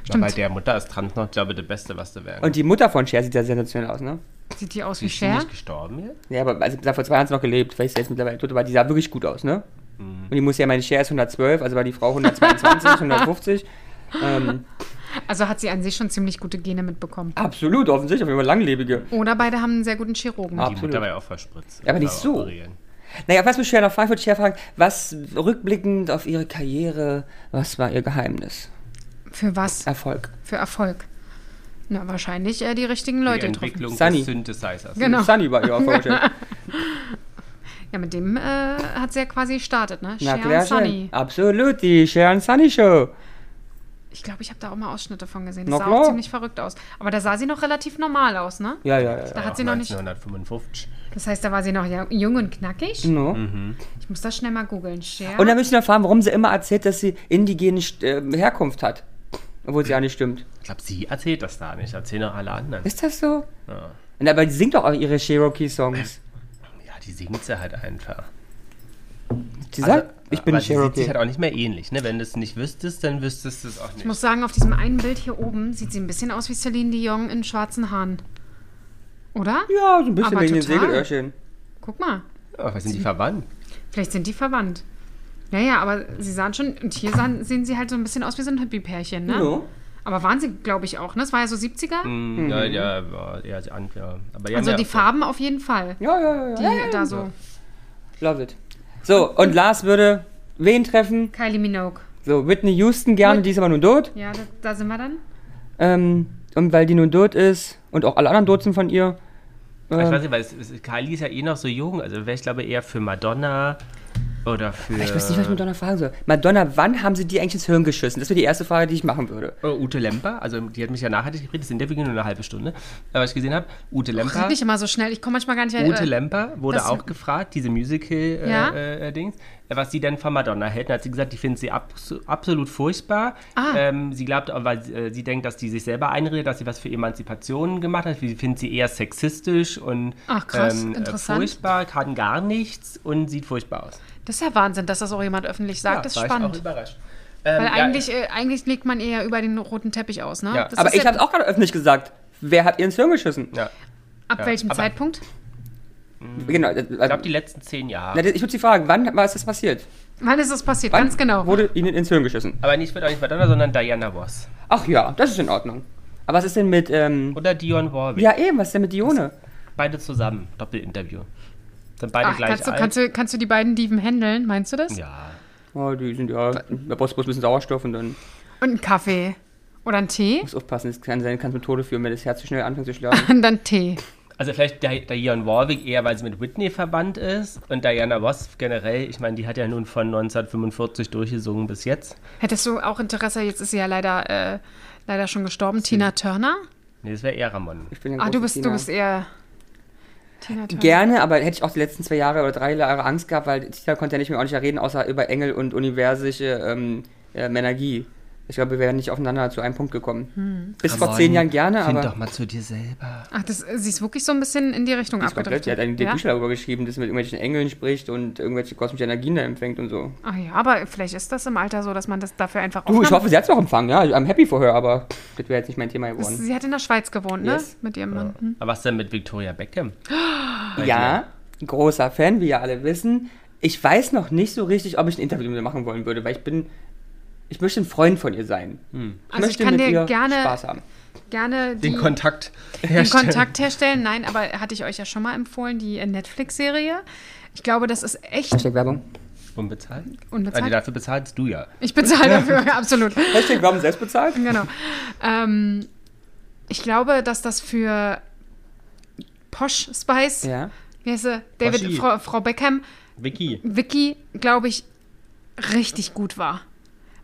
Stimmt.
der Mutter ist Trans noch, glaube ich, das Beste, was du werden
Und die Mutter von Cher sieht ja sensationell aus, ne?
Sieht die aus wie
Ist sie
Cher?
nicht gestorben jetzt?
Ja, aber also, sie hat vor zwei Jahren noch gelebt, weil sie jetzt mittlerweile tot, aber die sah wirklich gut aus, ne?
Mhm.
Und die muss ja, meine Cher ist 112, also war die Frau 122, 150. *laughs* Ähm,
Also hat sie an sich schon ziemlich gute Gene mitbekommen.
absolut, offensichtlich, auf jeden Fall langlebige.
Oder beide haben einen sehr guten Chirurgen.
Die
Absolut.
Mutter war ja auch verspritzt.
Ja, aber nicht so.
operieren.
Naja, was mich Cher noch fragen, würde Cher fragen, was rückblickend auf ihre Karriere, was war ihr Geheimnis?
Für was?
Erfolg.
Für Erfolg. Na, wahrscheinlich äh, die richtigen
Die
Leute getroffen.
Entwicklung
Sunny.
des Synthesizers.
Genau.
Sunny war ihr *laughs* Erfolg.
Ja, mit dem äh, hat sie ja quasi gestartet, ne?
Na
Cher
klar,
Sunny.
Absolut, die Cher und Sunny Show.
Ich glaube, ich habe da auch mal Ausschnitte von gesehen.
Na
Das sah
klar.
auch ziemlich verrückt aus. Aber da sah sie noch relativ normal aus, ne?
Ja, ja, ja.
Da
ja.
hat sie noch nicht.
1955.
Das heißt, da war sie noch ja, jung und knackig.
No.
Ich muss das schnell mal googeln.
Und dann möchte ich noch fragen, warum sie immer erzählt, dass sie indigene äh, Herkunft hat. Obwohl sie ja nicht stimmt.
Ich glaube, sie erzählt das da nicht. Erzählen auch alle anderen.
Ist das so?
Ja.
Und aber die singt doch auch ihre Cherokee-Songs.
ja, die singt sie halt einfach.
Sie sagt, ich bin
aber sie sieht
Cherokee.
sich halt auch nicht mehr ähnlich. Ne? Wenn du es nicht wüsstest, dann wüsstest du es auch nicht.
Ich muss sagen, auf diesem einen Bild hier oben sieht sie ein bisschen aus wie Celine Dion in schwarzen Haaren. Oder?
Ja, so ein bisschen
Aber
wegen den
total.
Segelöhrchen.
Guck mal.
Ja, was sind die verwandt?
Vielleicht sind die verwandt. Ja, ja, aber sie sahen schon, und hier sahen, sehen sie halt so ein bisschen aus wie so ein Hippie-Pärchen, ne?
Ja.
Aber waren sie, glaube ich, auch, ne? Das war ja so 70er.
Hm, Ja, ja, war eher so an, ja. Aber
Also
ja,
die Farben auf jeden Fall.
Ja, ja, ja.
Die
ja.
da so.
Love it. So, und Lars würde wen treffen?
Kylie Minogue.
So, Whitney Houston gerne, die ist aber nun tot.
Ja, da, da sind wir dann.
Ähm, und weil die nun tot ist und auch alle anderen tot sind von ihr.
Ich weiß
Ähm,
nicht, weil es, es, Kylie ist ja eh noch so jung. Also wäre ich glaube eher für Madonna oder für
ich weiß nicht, was ich Madonna fragen soll. Madonna, wann haben sie die eigentlich ins Hirn geschissen? Das wäre die erste Frage, die ich machen würde.
Oh, Ute Lemper. Also die hat mich ja nachhaltig geredet. Das Interview ging nur eine halbe Stunde. Aber was ich gesehen habe, Ute Lemper.
Red nicht immer so schnell. Ich komme manchmal gar nicht
Ute
äh,
Lemper wurde auch gefragt, diese Musical-Dings,
Ja?
äh, äh, Dings, äh, was sie denn von Madonna hält. Dann hat sie gesagt, die findet sie abs absolut furchtbar.
Ah.
Ähm, sie glaubt, aber, weil äh, sie denkt, dass die sich selber einredet, dass sie was für Emanzipation gemacht hat. Sie findet sie eher sexistisch und
Ach, krass,
ähm, äh,
interessant.
furchtbar, kann gar nichts und sieht furchtbar aus.
Das ist ja Wahnsinn, dass das auch jemand öffentlich sagt. das ist
war ich auch
spannend.
überrascht. Ähm,
Weil
ja,
eigentlich, äh, eigentlich legt man eher über den roten Teppich aus, ne?
Ja.
Das
Aber
ist
ich
ja,
habe auch gerade öffentlich gesagt. Wer hat ihr ins Hirn geschissen?
ja.
Ab
ja,
welchem
aber-
Zeitpunkt?
Genau.
Ich glaube, die letzten zehn Jahre.
Ich würde Sie fragen, wann war es das passiert?
Wann ist das passiert?
Wann
Ganz genau.
wurde Ihnen ins Hirn geschissen?
Aber nicht, wird auch nicht Madonna, sondern Diana Ross.
Ach ja, das ist in Ordnung. Aber was ist denn mit, ähm,
Oder Dion Warwick.
ja eben, was ist denn mit Dione?
Beide zusammen. Doppelinterview. Sind beide
Ach,
gleich
kannst du,
alt.
kannst, du, kannst du die beiden Dieven handeln? Meinst du das?
ja.
Oh, die sind ja, da brauchst du bloß ein bisschen Sauerstoff und dann
Und einen Kaffee. Oder einen Tee?
musst du aufpassen, es kann sein, kann zum Tode führen, wenn das Herz zu schnell anfängt zu schlagen. *laughs*
Und dann Tee.
Also vielleicht Di- Diane Warwick eher, weil sie mit Whitney verbannt ist. Und Diana Ross generell, ich meine, die hat ja nun von 1945 durchgesungen bis jetzt.
Hättest du auch Interesse, jetzt ist sie ja leider, äh, leider schon gestorben, Tina Turner?
Nee, das wäre eher Ramon.
Ich bin ein
Ah, du bist, du bist eher.
Gerne, aber hätte ich auch die letzten zwei Jahre oder drei Jahre Angst gehabt, weil Tina konnte ja nicht mehr ordentlich reden, außer über Engel und universische ähm, äh, Energie. Ich glaube, wir wären nicht aufeinander zu einem Punkt gekommen. Bis vor
Ramon,
zehn Jahren gerne,
Find
aber
doch mal zu dir selber.
Ach, das, sie ist wirklich so ein bisschen in die Richtung abgedriftet.
die hat einen
ja?
Bücher darüber geschrieben, dass sie mit irgendwelchen Engeln spricht und irgendwelche kosmische Energien da empfängt und so.
Ach ja, aber vielleicht ist das im Alter so, dass man das dafür einfach
Du, ich hoffe, sie hat es auch empfangen, ja. I'm happy for her, aber das wäre jetzt nicht mein Thema geworden.
Sie hat in der Schweiz gewohnt, ne?
Yes.
Mit ihrem Mann. Hm.
Aber was denn mit Victoria Beckham? *gasps*
Ja, großer Fan, wie ihr alle wissen. Ich weiß noch nicht so richtig, ob ich ein Interview mit ihr machen wollen würde, weil ich bin. Ich möchte ein Freund von ihr sein. Ich
Also ich
möchte
kann
mit
dir gerne-
Spaß haben.
gerne die,
Den Kontakt
den
herstellen.
Kontakt herstellen. Nein, aber hatte ich euch ja schon mal empfohlen, die Netflix-Serie. Ich glaube, das ist echt
Hashtag Werbung.
Unbezahlt?
Unbezahlt?
Also dafür bezahlst du ja.
Ich bezahle *laughs* dafür, absolut.
Hashtag Werbung selbst bezahlt?
Genau. Ähm, ich glaube, dass das für Posh Spice,
Ja.
wie heißt sie? David. Frau, Frau Beckham,
Vicky.
Vicky, glaube ich, richtig gut war.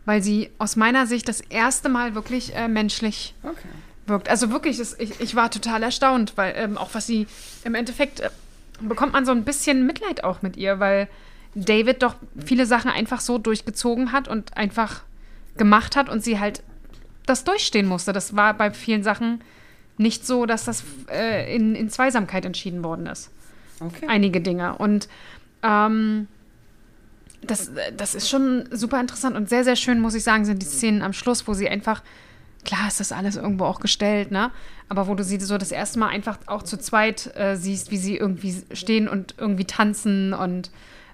Weil sie aus meiner Sicht das erste Mal wirklich äh, menschlich
Okay.
wirkt. Also wirklich, es, ich, ich war total erstaunt, weil ähm, auch was sie im Endeffekt äh, bekommt man so ein bisschen Mitleid auch mit ihr, weil David doch viele Sachen einfach so durchgezogen hat und einfach gemacht hat und sie halt das durchstehen musste. Das war bei vielen Sachen nicht so, dass das äh, in, in Zweisamkeit entschieden worden ist
Okay.
einige Dinge. Und ähm, das, das ist schon super interessant und sehr, sehr schön, muss ich sagen, sind die Szenen am Schluss, wo sie einfach, klar ist das alles irgendwo auch gestellt, ne? Aber wo du sie so das erste Mal einfach auch zu zweit äh, siehst, wie sie irgendwie stehen und irgendwie tanzen und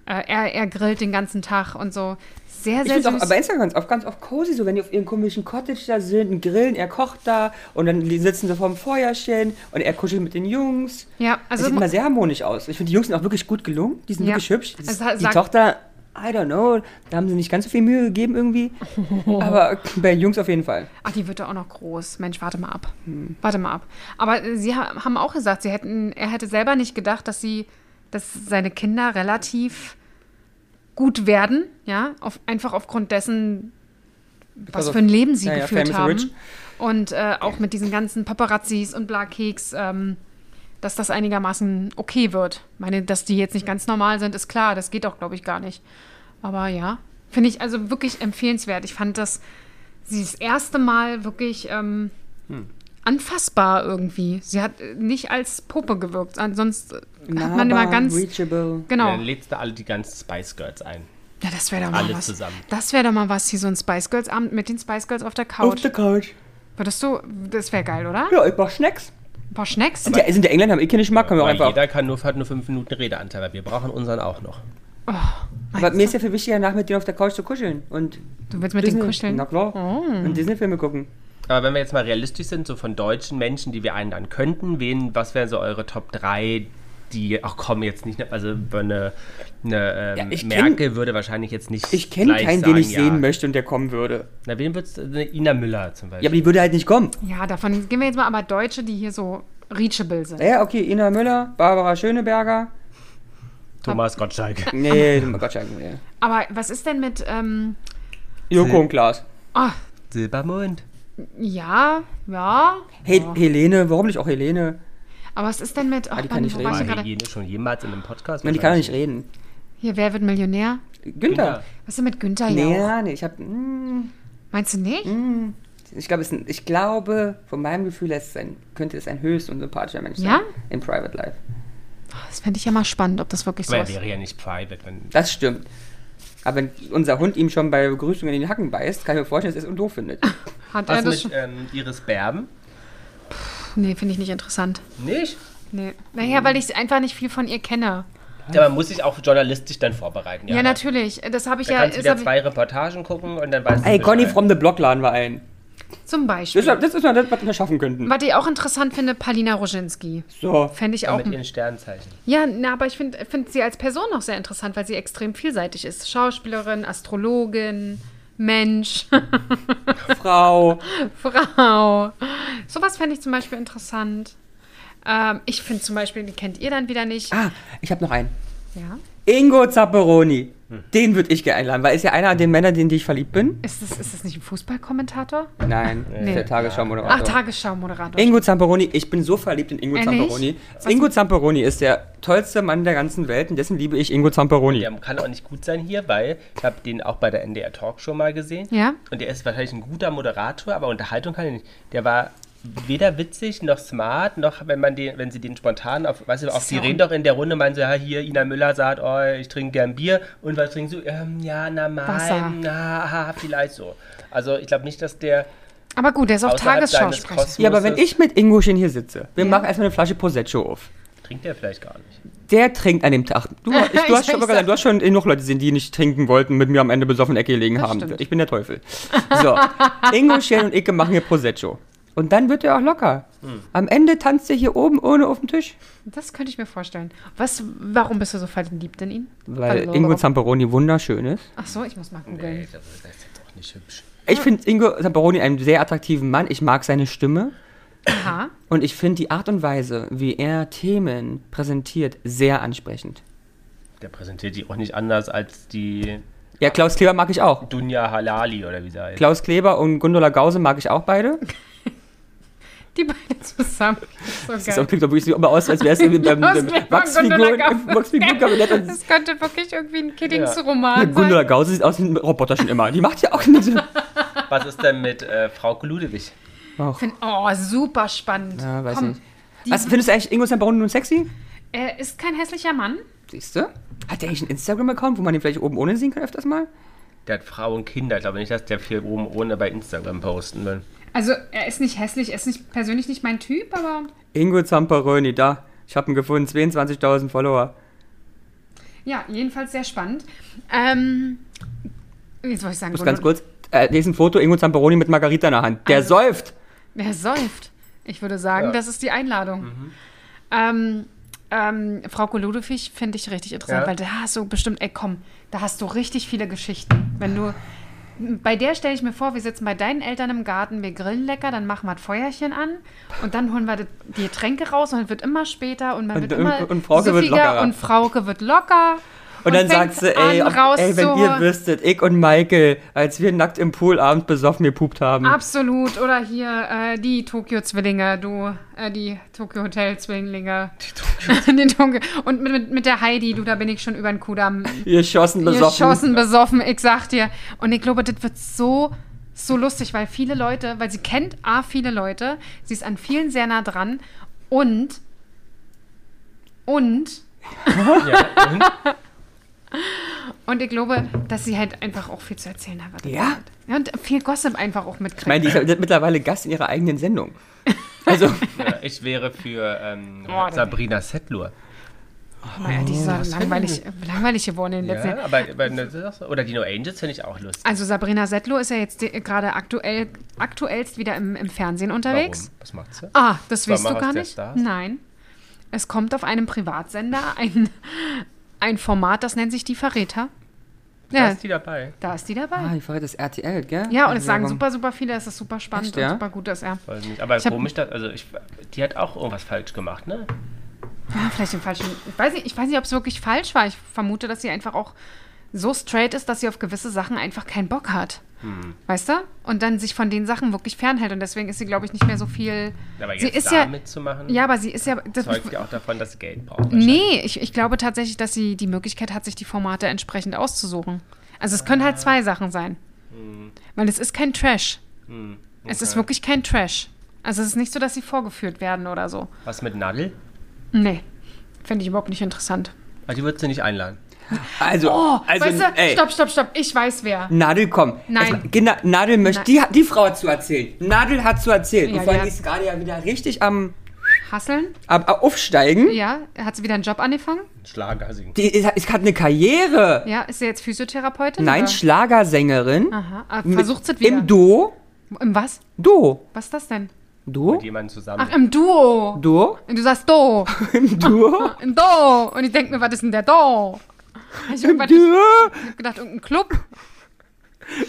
äh, er, er grillt den ganzen Tag und so. Sehr,
Ich
sehr
auch
süß.
aber Instagram ganz oft, ganz oft cozy, so wenn die auf ihrem komischen Cottage da sind, und grillen, er kocht da und dann sitzen sie vorm Feuerchen und er kuschelt mit den Jungs.
ja,
Das
also
sieht immer sehr harmonisch aus. Ich finde, die Jungs sind auch wirklich gut gelungen. Die sind
Ja.
wirklich hübsch. Das,
Also,
die Tochter, I don't know, da haben sie nicht ganz so viel Mühe gegeben irgendwie. *laughs* Aber bei Jungs auf jeden Fall.
Ach, die wird doch auch noch groß. Mensch, warte mal ab.
Hm.
Warte mal ab. Aber sie ha haben auch gesagt, sie hätten, er hätte selber nicht gedacht, dass sie, dass seine Kinder relativ gut werden, ja, auf, einfach aufgrund dessen, was für ein Leben sie
ja, ja,
geführt
and
haben. Und äh, auch mit diesen ganzen Paparazzis und Blakeks, ähm, dass das einigermaßen okay wird. Ich meine, dass die jetzt nicht ganz normal sind, ist klar. Das geht auch, glaube ich, gar nicht. Aber ja, finde ich also wirklich empfehlenswert. Ich fand das sie das erste Mal wirklich ähm,
Hm.
anfassbar irgendwie. Sie hat nicht als Puppe gewirkt, sonst äh, hat man immer ganz
reachable.
genau.
Dann lädst du alle die ganzen Spice Girls ein.
Ja, das wäre doch mal
Alle
was.
zusammen.
Das wäre doch mal was, hier so ein Spice Girls Abend mit den Spice Girls auf der
Auf
Couch.
der Couch.
Würdest du, das wäre geil, oder?
Ja, ich mach Snacks.
Ein paar Schnecks?
Sind ja, sind ja Engländer, haben eh keinen Geschmack, können wir auch einfach.
jeder kann nur, hat nur fünf Minuten Redeanteil, weil wir brauchen unseren auch noch.
Aber mir ist ja viel wichtiger, nach mit denen auf der Couch zu kuscheln. Und
Du willst mit
Disney,
denen kuscheln?
Na klar. Und Disney-Filme gucken.
Aber wenn wir jetzt mal realistisch sind, so von deutschen Menschen, die wir einladen könnten, wen, was wären so eure Top 3, die, ach komm, jetzt nicht, also eine, eine
Ja,
ähm,
ich kenn-
Merkel würde wahrscheinlich jetzt nicht
Ich kenne keinen,
sagen,
den ich
ja.
sehen möchte und der kommen würde.
Na, wen würdest du, eine Ina Müller zum Beispiel.
Ja, aber die würde halt nicht kommen.
Ja, davon gehen wir jetzt mal aber Deutsche, die hier so reachable sind.
Ja, okay, Ina Müller, Barbara Schöneberger.
Thomas Gottschalk. *laughs*
Nee, oh Gott, nee.
Aber was ist denn mit, ähm,
Joko und Klaas.
oh,
Silbermond.
ja, ja.
Hey, Helene, warum nicht auch Helene?
Aber was ist denn mit, oh,
Ah, die kann
Mann,
nicht reden.
war
jene schon jemals in einem Podcast?
Nein, die kann doch nicht reden.
Hier, wer wird Millionär?
Günther.
Was ist denn mit Günther
Nee,
Jauch?
ja, nee, ich hab. mm,
Meinst du nicht?
Ich glaube, es ich glaube, von meinem Gefühl, ein, könnte es ein höchst unsympathischer Mensch
Ja?
sein. In Private Life.
Das fände ich ja mal spannend, ob das wirklich so
Aber er
ist.
wäre ja nicht private, wenn.
Das stimmt. Aber wenn unser Hund ihm schon bei Begrüßung in den Hacken beißt, kann ich mir vorstellen, dass er es doof findet. *laughs*
Hat er
Was
das
mit
schon?
ähm, Iris Berben?
Nee, finde ich nicht interessant.
Nicht?
Nee. Naja, weil ich einfach nicht viel von ihr kenne.
Ja, man muss sich auch journalistisch dann vorbereiten.
Ja, natürlich. Das habe ich
Da
ja.
kannst wieder zwei Reportagen gucken und dann weißt du
Ey, Conny from the Block laden wir ein.
zum Beispiel.
ist, das ist mal das, was wir schaffen könnten.
Was ich auch interessant finde, Palina Roginski.
So.
Fände ich auch.
mit ihren Sternzeichen.
Ja, na, aber ich finde find sie als Person auch sehr interessant, weil sie extrem vielseitig ist. Schauspielerin, Astrologin, Mensch, *laughs*
Frau.
Frau. Sowas fände ich zum Beispiel interessant. Ähm, ich finde zum Beispiel, die kennt ihr dann wieder nicht.
Ah, ich habe noch einen.
Ja.
Ingo Zapperoni. Den würde ich gerne einladen, weil er ist ja einer der Männer, in die ich verliebt bin.
Ist das, ist das nicht ein Fußballkommentator?
Nein,
Nee.
der Tagesschau-Moderator.
Ach, Tagesschau-Moderator.
Ingo Zamperoni, ich bin so verliebt in Ingo
Ehrlich?
Zamperoni.
Was
Ingo
denn?
Zamperoni ist der tollste Mann der ganzen Welt und dessen liebe ich Ingo Zamperoni.
Der kann auch nicht gut sein hier, weil ich habe den auch bei der NDR Talkshow mal gesehen.
Ja?
Und der ist wahrscheinlich ein guter Moderator, aber Unterhaltung kann er nicht. Der war weder witzig noch smart, noch wenn man den, wenn sie den spontan auf, weißt du, die
ja
reden doch in der Runde, meinen so, ja, hier, Ina Müller sagt, oh, ich trinke gern Bier und was trinken Sie? Ähm, ja, normal,
Wasser.
na, aha, vielleicht so. Also ich glaube nicht, dass der
Aber gut, der ist auch Tagesschausprecher.
Ja, aber wenn ich mit Ingo schon hier sitze, wir
Ja.
machen erstmal eine Flasche Prosecco auf.
trinkt der vielleicht gar nicht.
Der trinkt an dem Tag. *laughs* Du, ich, du, hast, schon
sag-
gesagt, du hast schon genug Leute gesehen, die nicht trinken wollten, mit mir am Ende besoffen in der Ecke gelegen
Das
haben.
stimmt.
Ich bin der Teufel. So, Ingo, Shane und Icke machen hier Prosecco. Und dann wird er auch locker. Am Ende tanzt er hier oben ohne auf dem Tisch.
Das könnte ich mir vorstellen. Was, warum bist du so verliebt in ihn?
Weil
Hallo,
Ingo
warum?
Zamperoni wunderschön ist.
Ach so, ich muss mal googeln.
Nee, das ist das ist doch nicht hübsch.
Ich finde Ingo Zamperoni einen sehr attraktiven Mann. Ich mag seine Stimme.
Aha.
Und ich finde die Art und Weise, wie er Themen präsentiert, sehr ansprechend.
Der präsentiert die auch nicht anders als die
Ja, Klaus Kleber mag ich auch.
Dunja Halali oder wie sie heißt.
Klaus Kleber und Gundula Gause mag ich auch beide. *laughs*
Die beiden zusammen. So
Das klingt doch wirklich so immer aus, als wäre es im, im,
Klaus
im
Kleber und
Wachsfiguren,
Gundula
im
Gause.
Wachsfigurenkabinett.
Das könnte wirklich irgendwie ein
Ja,
Kiddingsroman
Gundula
sein.
Gause sieht aus wie ein Roboter schon immer. Die macht ja auch nicht. *laughs*
Was ist denn mit äh, Frau Ludewig?
Find- Oh, super spannend.
Ja, weiß
Komm,
nicht. Was findest du eigentlich Ingo Zamperoni nun sexy?
Er ist kein hässlicher Mann.
Siehst du? Hat der eigentlich einen Instagram-Account, wo man den vielleicht oben ohne sehen kann öfters mal?
Der hat Frau und Kinder. Ich glaube nicht, dass der viel oben ohne bei Instagram posten will.
Also, er ist nicht hässlich, er ist nicht, persönlich nicht mein Typ, aber
Ingo Zamperoni, da. Ich habe ihn gefunden, 22.000 Follower.
ja, jedenfalls sehr spannend. Ähm, jetzt wollte ich sagen,
Ich muss ganz kurz, äh, hier ist ein Foto, Ingo Zamperoni mit Margarita in der Hand. Der
Also-
säuft.
Wer säuft? Ich würde sagen,
Ja.
das ist die Einladung.
Mhm.
Ähm, ähm, Frau Ludewig finde ich richtig interessant,
Ja.
weil da hast du bestimmt, ey komm, da hast du richtig viele Geschichten. Wenn du, bei der stelle ich mir vor, wir sitzen bei deinen Eltern im Garten, wir grillen lecker, dann machen wir das Feuerchen an und dann holen wir die Getränke raus und es wird immer später und man
Und-
wird
und-
immer
und Frauke wird lockerer.
und Frauke wird locker.
Und dann sagt sie, ey, ob, ey, wenn ihr
rauszuholen.
wüsstet, ich und Michael, als wir nackt im Pool abends besoffen gepupt haben.
Absolut. Oder hier äh, die Tokio-Zwillinge, du, äh, die Tokio-Hotel-Zwillinge. Die Tokio *laughs* Und mit, mit, mit der Heidi, du, da bin ich schon über den Kudamm
Ihr schossen besoffen.
geschossen, besoffen, ich sag dir. Und ich glaube, das wird so, so lustig, weil viele Leute, weil sie kennt A, viele Leute, sie ist an vielen sehr nah dran und, und,
Ja, und? *laughs*
und ich glaube, dass sie halt einfach auch viel zu erzählen hat.
Ja?
Ja, und viel Gossip einfach auch mitkriegt.
Ich meine, die ist ja mittlerweile Gast in ihrer eigenen Sendung. Also, *laughs*
Ja, ich wäre für ähm,
Oh,
Sabrina Settler.
Naja, die ist ja langweilig, langweilig geworden in den letzten
Ja, aber, aber so. Oder die No Angels finde ich auch lustig.
Also Sabrina Settler ist ja jetzt gerade aktuell, aktuellst wieder im, im Fernsehen unterwegs.
Warum? Was macht sie?
Ah, das weißt du gar nicht? Nein. Es kommt auf einem Privatsender ein, ein Format, das nennt sich Die Verräter.
Da
Ja,
ist die dabei.
da ist die dabei.
ah, ich verrate das RTL, gell?
Ja, und es sagen
Werbung.
super, super viele, es ist super spannend
Echt, ja?
und super gut, dass er.
Weiß nicht. Aber
Ich hab-
komisch, dass, also ich, die hat auch irgendwas falsch gemacht, ne?
Ja, vielleicht den falschen. Ich weiß nicht, ich weiß nicht ob es wirklich falsch war. Ich vermute, dass sie einfach auch so straight ist, dass sie auf gewisse Sachen einfach keinen Bock hat.
Hm.
Weißt du? Und dann sich von den Sachen wirklich fernhält. Und deswegen ist sie, glaube ich, nicht mehr so viel.
Aber
sie
jetzt
ist
da
ja.
mitzumachen,
Ja, aber sie ist ja. Das,
zeugt ja auch davon, dass sie Geld braucht.
nee, ich, ich glaube tatsächlich, dass sie die Möglichkeit hat, sich die Formate entsprechend auszusuchen. Also es können halt zwei Sachen sein. Weil es ist kein Trash.
Hm,
Es ist
okay.
wirklich kein Trash. Also es ist nicht so, dass sie vorgeführt werden oder so.
Was mit Nadel?
Nee. Finde ich überhaupt nicht interessant.
Ah, die würdest du nicht einladen. *laughs*
Also,
Oh,
also
weißt du,
ey,
stopp, stopp, stopp. Ich weiß wer.
Nadel, komm.
Nein.
Erstmal, Gina- Nadel möchte,
Nein.
die, die Frau hat zu erzählen. Nadel hat zu erzählen.
Ja,
und vor allem ist gerade ja wieder richtig am,
Hasseln?
am, am Aufsteigen.
Ja. Hat sie wieder einen Job angefangen?
Schlager singen.
Die ist, ist, hat eine Karriere.
Ja. Ist sie jetzt Physiotherapeutin?
Nein,
oder?
Schlagersängerin.
Aha. Ah, Versucht sie es wieder.
Im Duo.
Im was?
Duo.
Was ist das denn?
Duo?
Mit jemandem zusammen.
Ach, im Duo.
Duo?
Und du sagst Do. *laughs*
Im Duo? *laughs*
Im Do. Und ich denke mir, was ist denn der Do? Ich habe gedacht, irgendein Club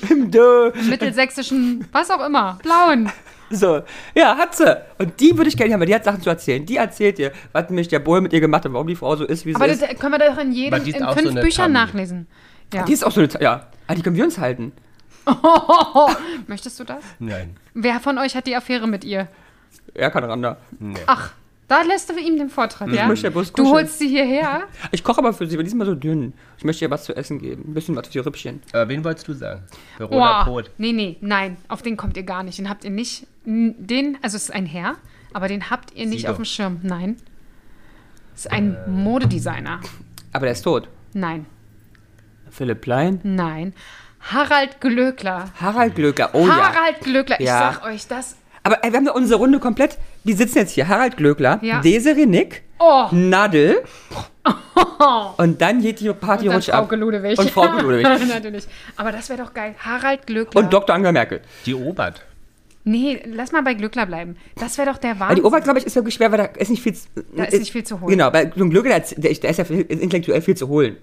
Im
im mittelsächsischen, was auch immer, blauen.
So, ja, hat sie. Und die würde ich gerne haben, weil die hat Sachen zu erzählen. Die erzählt dir, was nämlich der Boy mit ihr gemacht hat, warum die Frau so ist, wie sie
Aber
ist.
das können wir doch in jedem, in fünf
so eine
Büchern
Tammy.
nachlesen. Ja.
Die ist auch so eine, ja. Ah, die können wir uns halten. *laughs*
Möchtest du das?
Nein.
Wer von euch hat die Affäre mit ihr?
Er kann Randa.
Nee.
Ach, da lässt du ihm den Vortritt, ja?
möchte ja bloß
du holst sie hierher.
Ich koche aber für sie, weil die ist immer so dünn. Ich möchte ihr was zu essen geben. Ein bisschen was für die Rüppchen.
Äh, wen wolltest du sagen? Verona
Oh,
Poth.
nee, nee, nein, auf den kommt ihr gar nicht. Den habt ihr nicht, den, also es ist ein Herr, aber den habt ihr nicht
Sido.
auf dem Schirm. Nein. Es ist ein Modedesigner.
Aber der ist tot.
Nein,
Philipp Plein.
nein. Harald Glöckler.
Harald Glöckler. Oh ja.
Harald Glöckler, ich
Ja.
sag euch das.
Aber ey, wir haben da unsere Runde komplett. Die sitzen jetzt hier. Harald Glöckler,
Ja.
Desiree Nick,
Oh,
Nadel. *laughs* Und dann geht die Party
und dann
ruhig ab. Und Frauke Ludewig. *laughs*
Natürlich. Aber das wäre doch geil. Harald Glöckler.
Und Dr. Angela Merkel.
Die Obert.
Nee, lass mal bei Glückler bleiben. Das wäre doch der Wahnsinn.
die Ober, glaube ich, ist wirklich schwer, weil da ist nicht viel, zu-
Da ist nicht viel zu holen.
Genau, bei so einem Glück, der, ist ja ist intellektuell viel zu holen.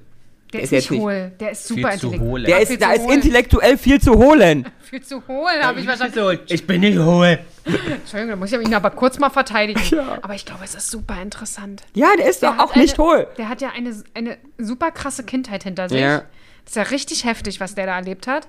Der ist
ist jetzt
nicht
nicht-
hohl. Der ist
Viel
super
zu
intellektuell.
Der
Ja,
ist,
viel
da
zu
ist intellektuell viel zu holen. *laughs*
Viel zu hohl, habe ich wahrscheinlich.
Ich bin nicht hohl. *laughs*
Entschuldigung, da muss ich ihn aber kurz mal verteidigen. Aber ich glaube, es ist super interessant.
Ja, der ist
Der
doch auch nicht
eine,
hohl.
Der hat ja eine, eine super krasse Kindheit hinter sich.
Ja.
Das ist ja richtig heftig, was der da erlebt hat.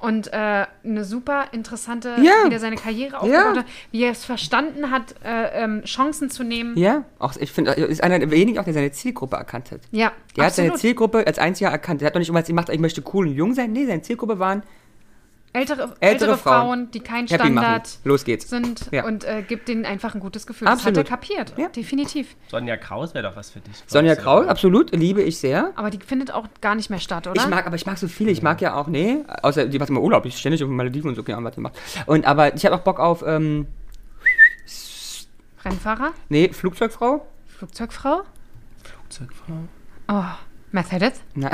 Und äh, eine super interessante,
Ja.
wie der seine Karriere aufgebaut hat, wie er es verstanden hat, äh, ähm, Chancen zu nehmen.
Ja, auch, ich finde, er ist einer der wenigen, auch der seine Zielgruppe erkannt hat.
Ja,
Der hat seine
absolut.
Zielgruppe als einziger erkannt. Der hat doch nicht immer gemacht, ich möchte cool und jung sein. Nee, seine Zielgruppe waren
ältere, ältere,
Frauen.
Frauen, die kein. Standard
Los geht's.
sind
Ja.
und äh, gibt denen einfach ein gutes Gefühl.
Absolut.
Das hat er kapiert.
Ja.
Definitiv.
Sonja Kraus wäre doch was für dich.
Sonja? Kraus, absolut, liebe ich sehr.
Aber die findet auch gar nicht mehr statt, oder?
Ich mag, aber ich mag so viele. Ich mag ja auch, nee, außer die macht immer Urlaub. Ich ständig auf den Malediven und so, keine Ahnung, was die macht. Und, aber ich habe auch Bock auf, ähm,
Rennfahrer?
nee, Flugzeugfrau.
Flugzeugfrau?
Flugzeugfrau.
Oh, Mercedes?
Ja,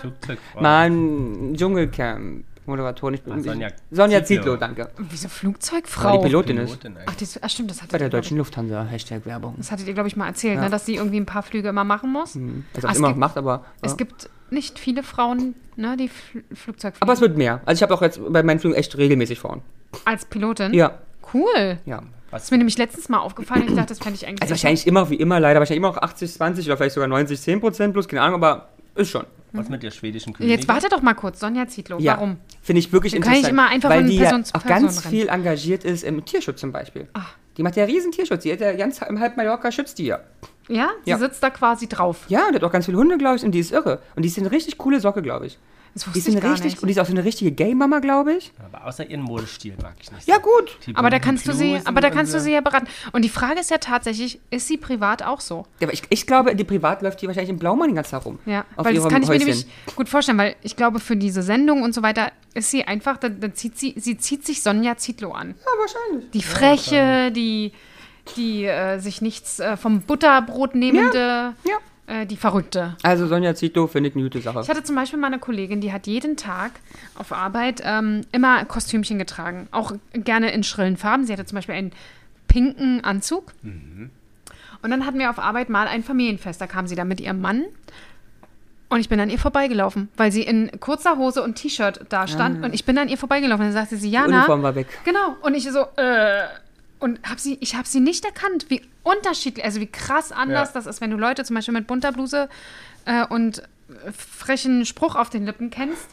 Flugzeugfrau. *laughs*
Mann, Dschungelcamp. Moderatorin. Ich bin,
Sonja
Sonja
Zietlow.
Danke.
Wieso
Weil
Flugzeugfrau?
die Pilotin ist.
Pilotin
Ach,
eigentlich.
das, ach stimmt, das hattet
Bei der deutschen Lufthansa, Hashtag Werbung.
Das hattet ihr, glaube ich, mal erzählt,
Ja.
ne, dass sie irgendwie ein paar Flüge immer machen muss.
Also
Ah, es
immer
gibt-
macht, aber.
Es
ja.
gibt nicht viele Frauen, ne, die Fl Flugzeug fliegen.
Aber es wird mehr. Also ich habe auch jetzt bei meinen Flügen echt regelmäßig Frauen.
Als Pilotin?
Ja,
Cool.
ja.
Was
Das ist mir nämlich letztens mal aufgefallen. Ich dachte, das fände ich eigentlich.
Also wahrscheinlich immer wie immer, leider wahrscheinlich immer auch 80, 20 oder vielleicht sogar 90, 10 Prozent plus, keine Ahnung, aber ist schon.
Was mit der schwedischen Königin?
Jetzt warte doch mal kurz, Sonja Zietlow.
Ja.
Warum?
Finde ich wirklich
Wir können
interessant.
nicht immer einfach
weil
von
die
Person
ja
zu
auch
Person
ganz
rennen.
viel engagiert ist im Tierschutz zum Beispiel.
Ah.
Die macht ja riesen Tierschutz. Die hat ja ganz im halb Mallorca schützt die ja.
Ja? Sie
Ja.
sitzt da quasi drauf.
Ja, die hat auch ganz viele Hunde, glaube ich, und die ist irre. Und die ist eine richtig coole Socke, glaube ich.
Das
Die ist
ich
eine
gar
richtig,
nicht.
und die ist auch so eine richtige Gay-Mama, glaube ich.
Aber außer ihren Modestil mag ich nicht.
Ja, gut.
Die
Aber da kannst du sie, aber da kannst du sie ja beraten. Und die Frage ist ja tatsächlich, ist sie privat auch so?
Ja, aber ich, ich glaube, die privat läuft die wahrscheinlich im Blaumann den ganzen Tag rum.
Ja,
Auf
weil das kann ich mir
Häuschen.
nämlich gut vorstellen, weil ich glaube, für diese Sendung und so weiter ist sie einfach, da, da zieht sie, sie zieht sich Sonja Zietlow an.
Ja, wahrscheinlich.
Die Freche, die, die äh, sich nichts äh, vom Butterbrot nehmende,
Ja.
Äh, die Verrückte.
Also Sonja Zito finde ich eine gute Sache.
Ich hatte zum Beispiel mal eine Kollegin, die hat jeden Tag auf Arbeit ähm, immer Kostümchen getragen. Auch gerne in schrillen Farben. Sie hatte zum Beispiel einen pinken Anzug. Und dann hatten wir auf Arbeit mal ein Familienfest. Da kam sie dann mit ihrem Mann. Und ich bin an ihr vorbeigelaufen, weil sie in kurzer Hose und T-Shirt da stand. Und ich bin an ihr vorbeigelaufen. Dann sagte sie,
Die
Jana.
Uniform war weg.
Genau. Und ich so, äh. Und hab sie, ich habe sie nicht erkannt, wie unterschiedlich, also wie krass anders
Ja.
das ist, wenn du Leute zum Beispiel mit bunter Bluse äh, und äh, frechen Spruch auf den Lippen kennst.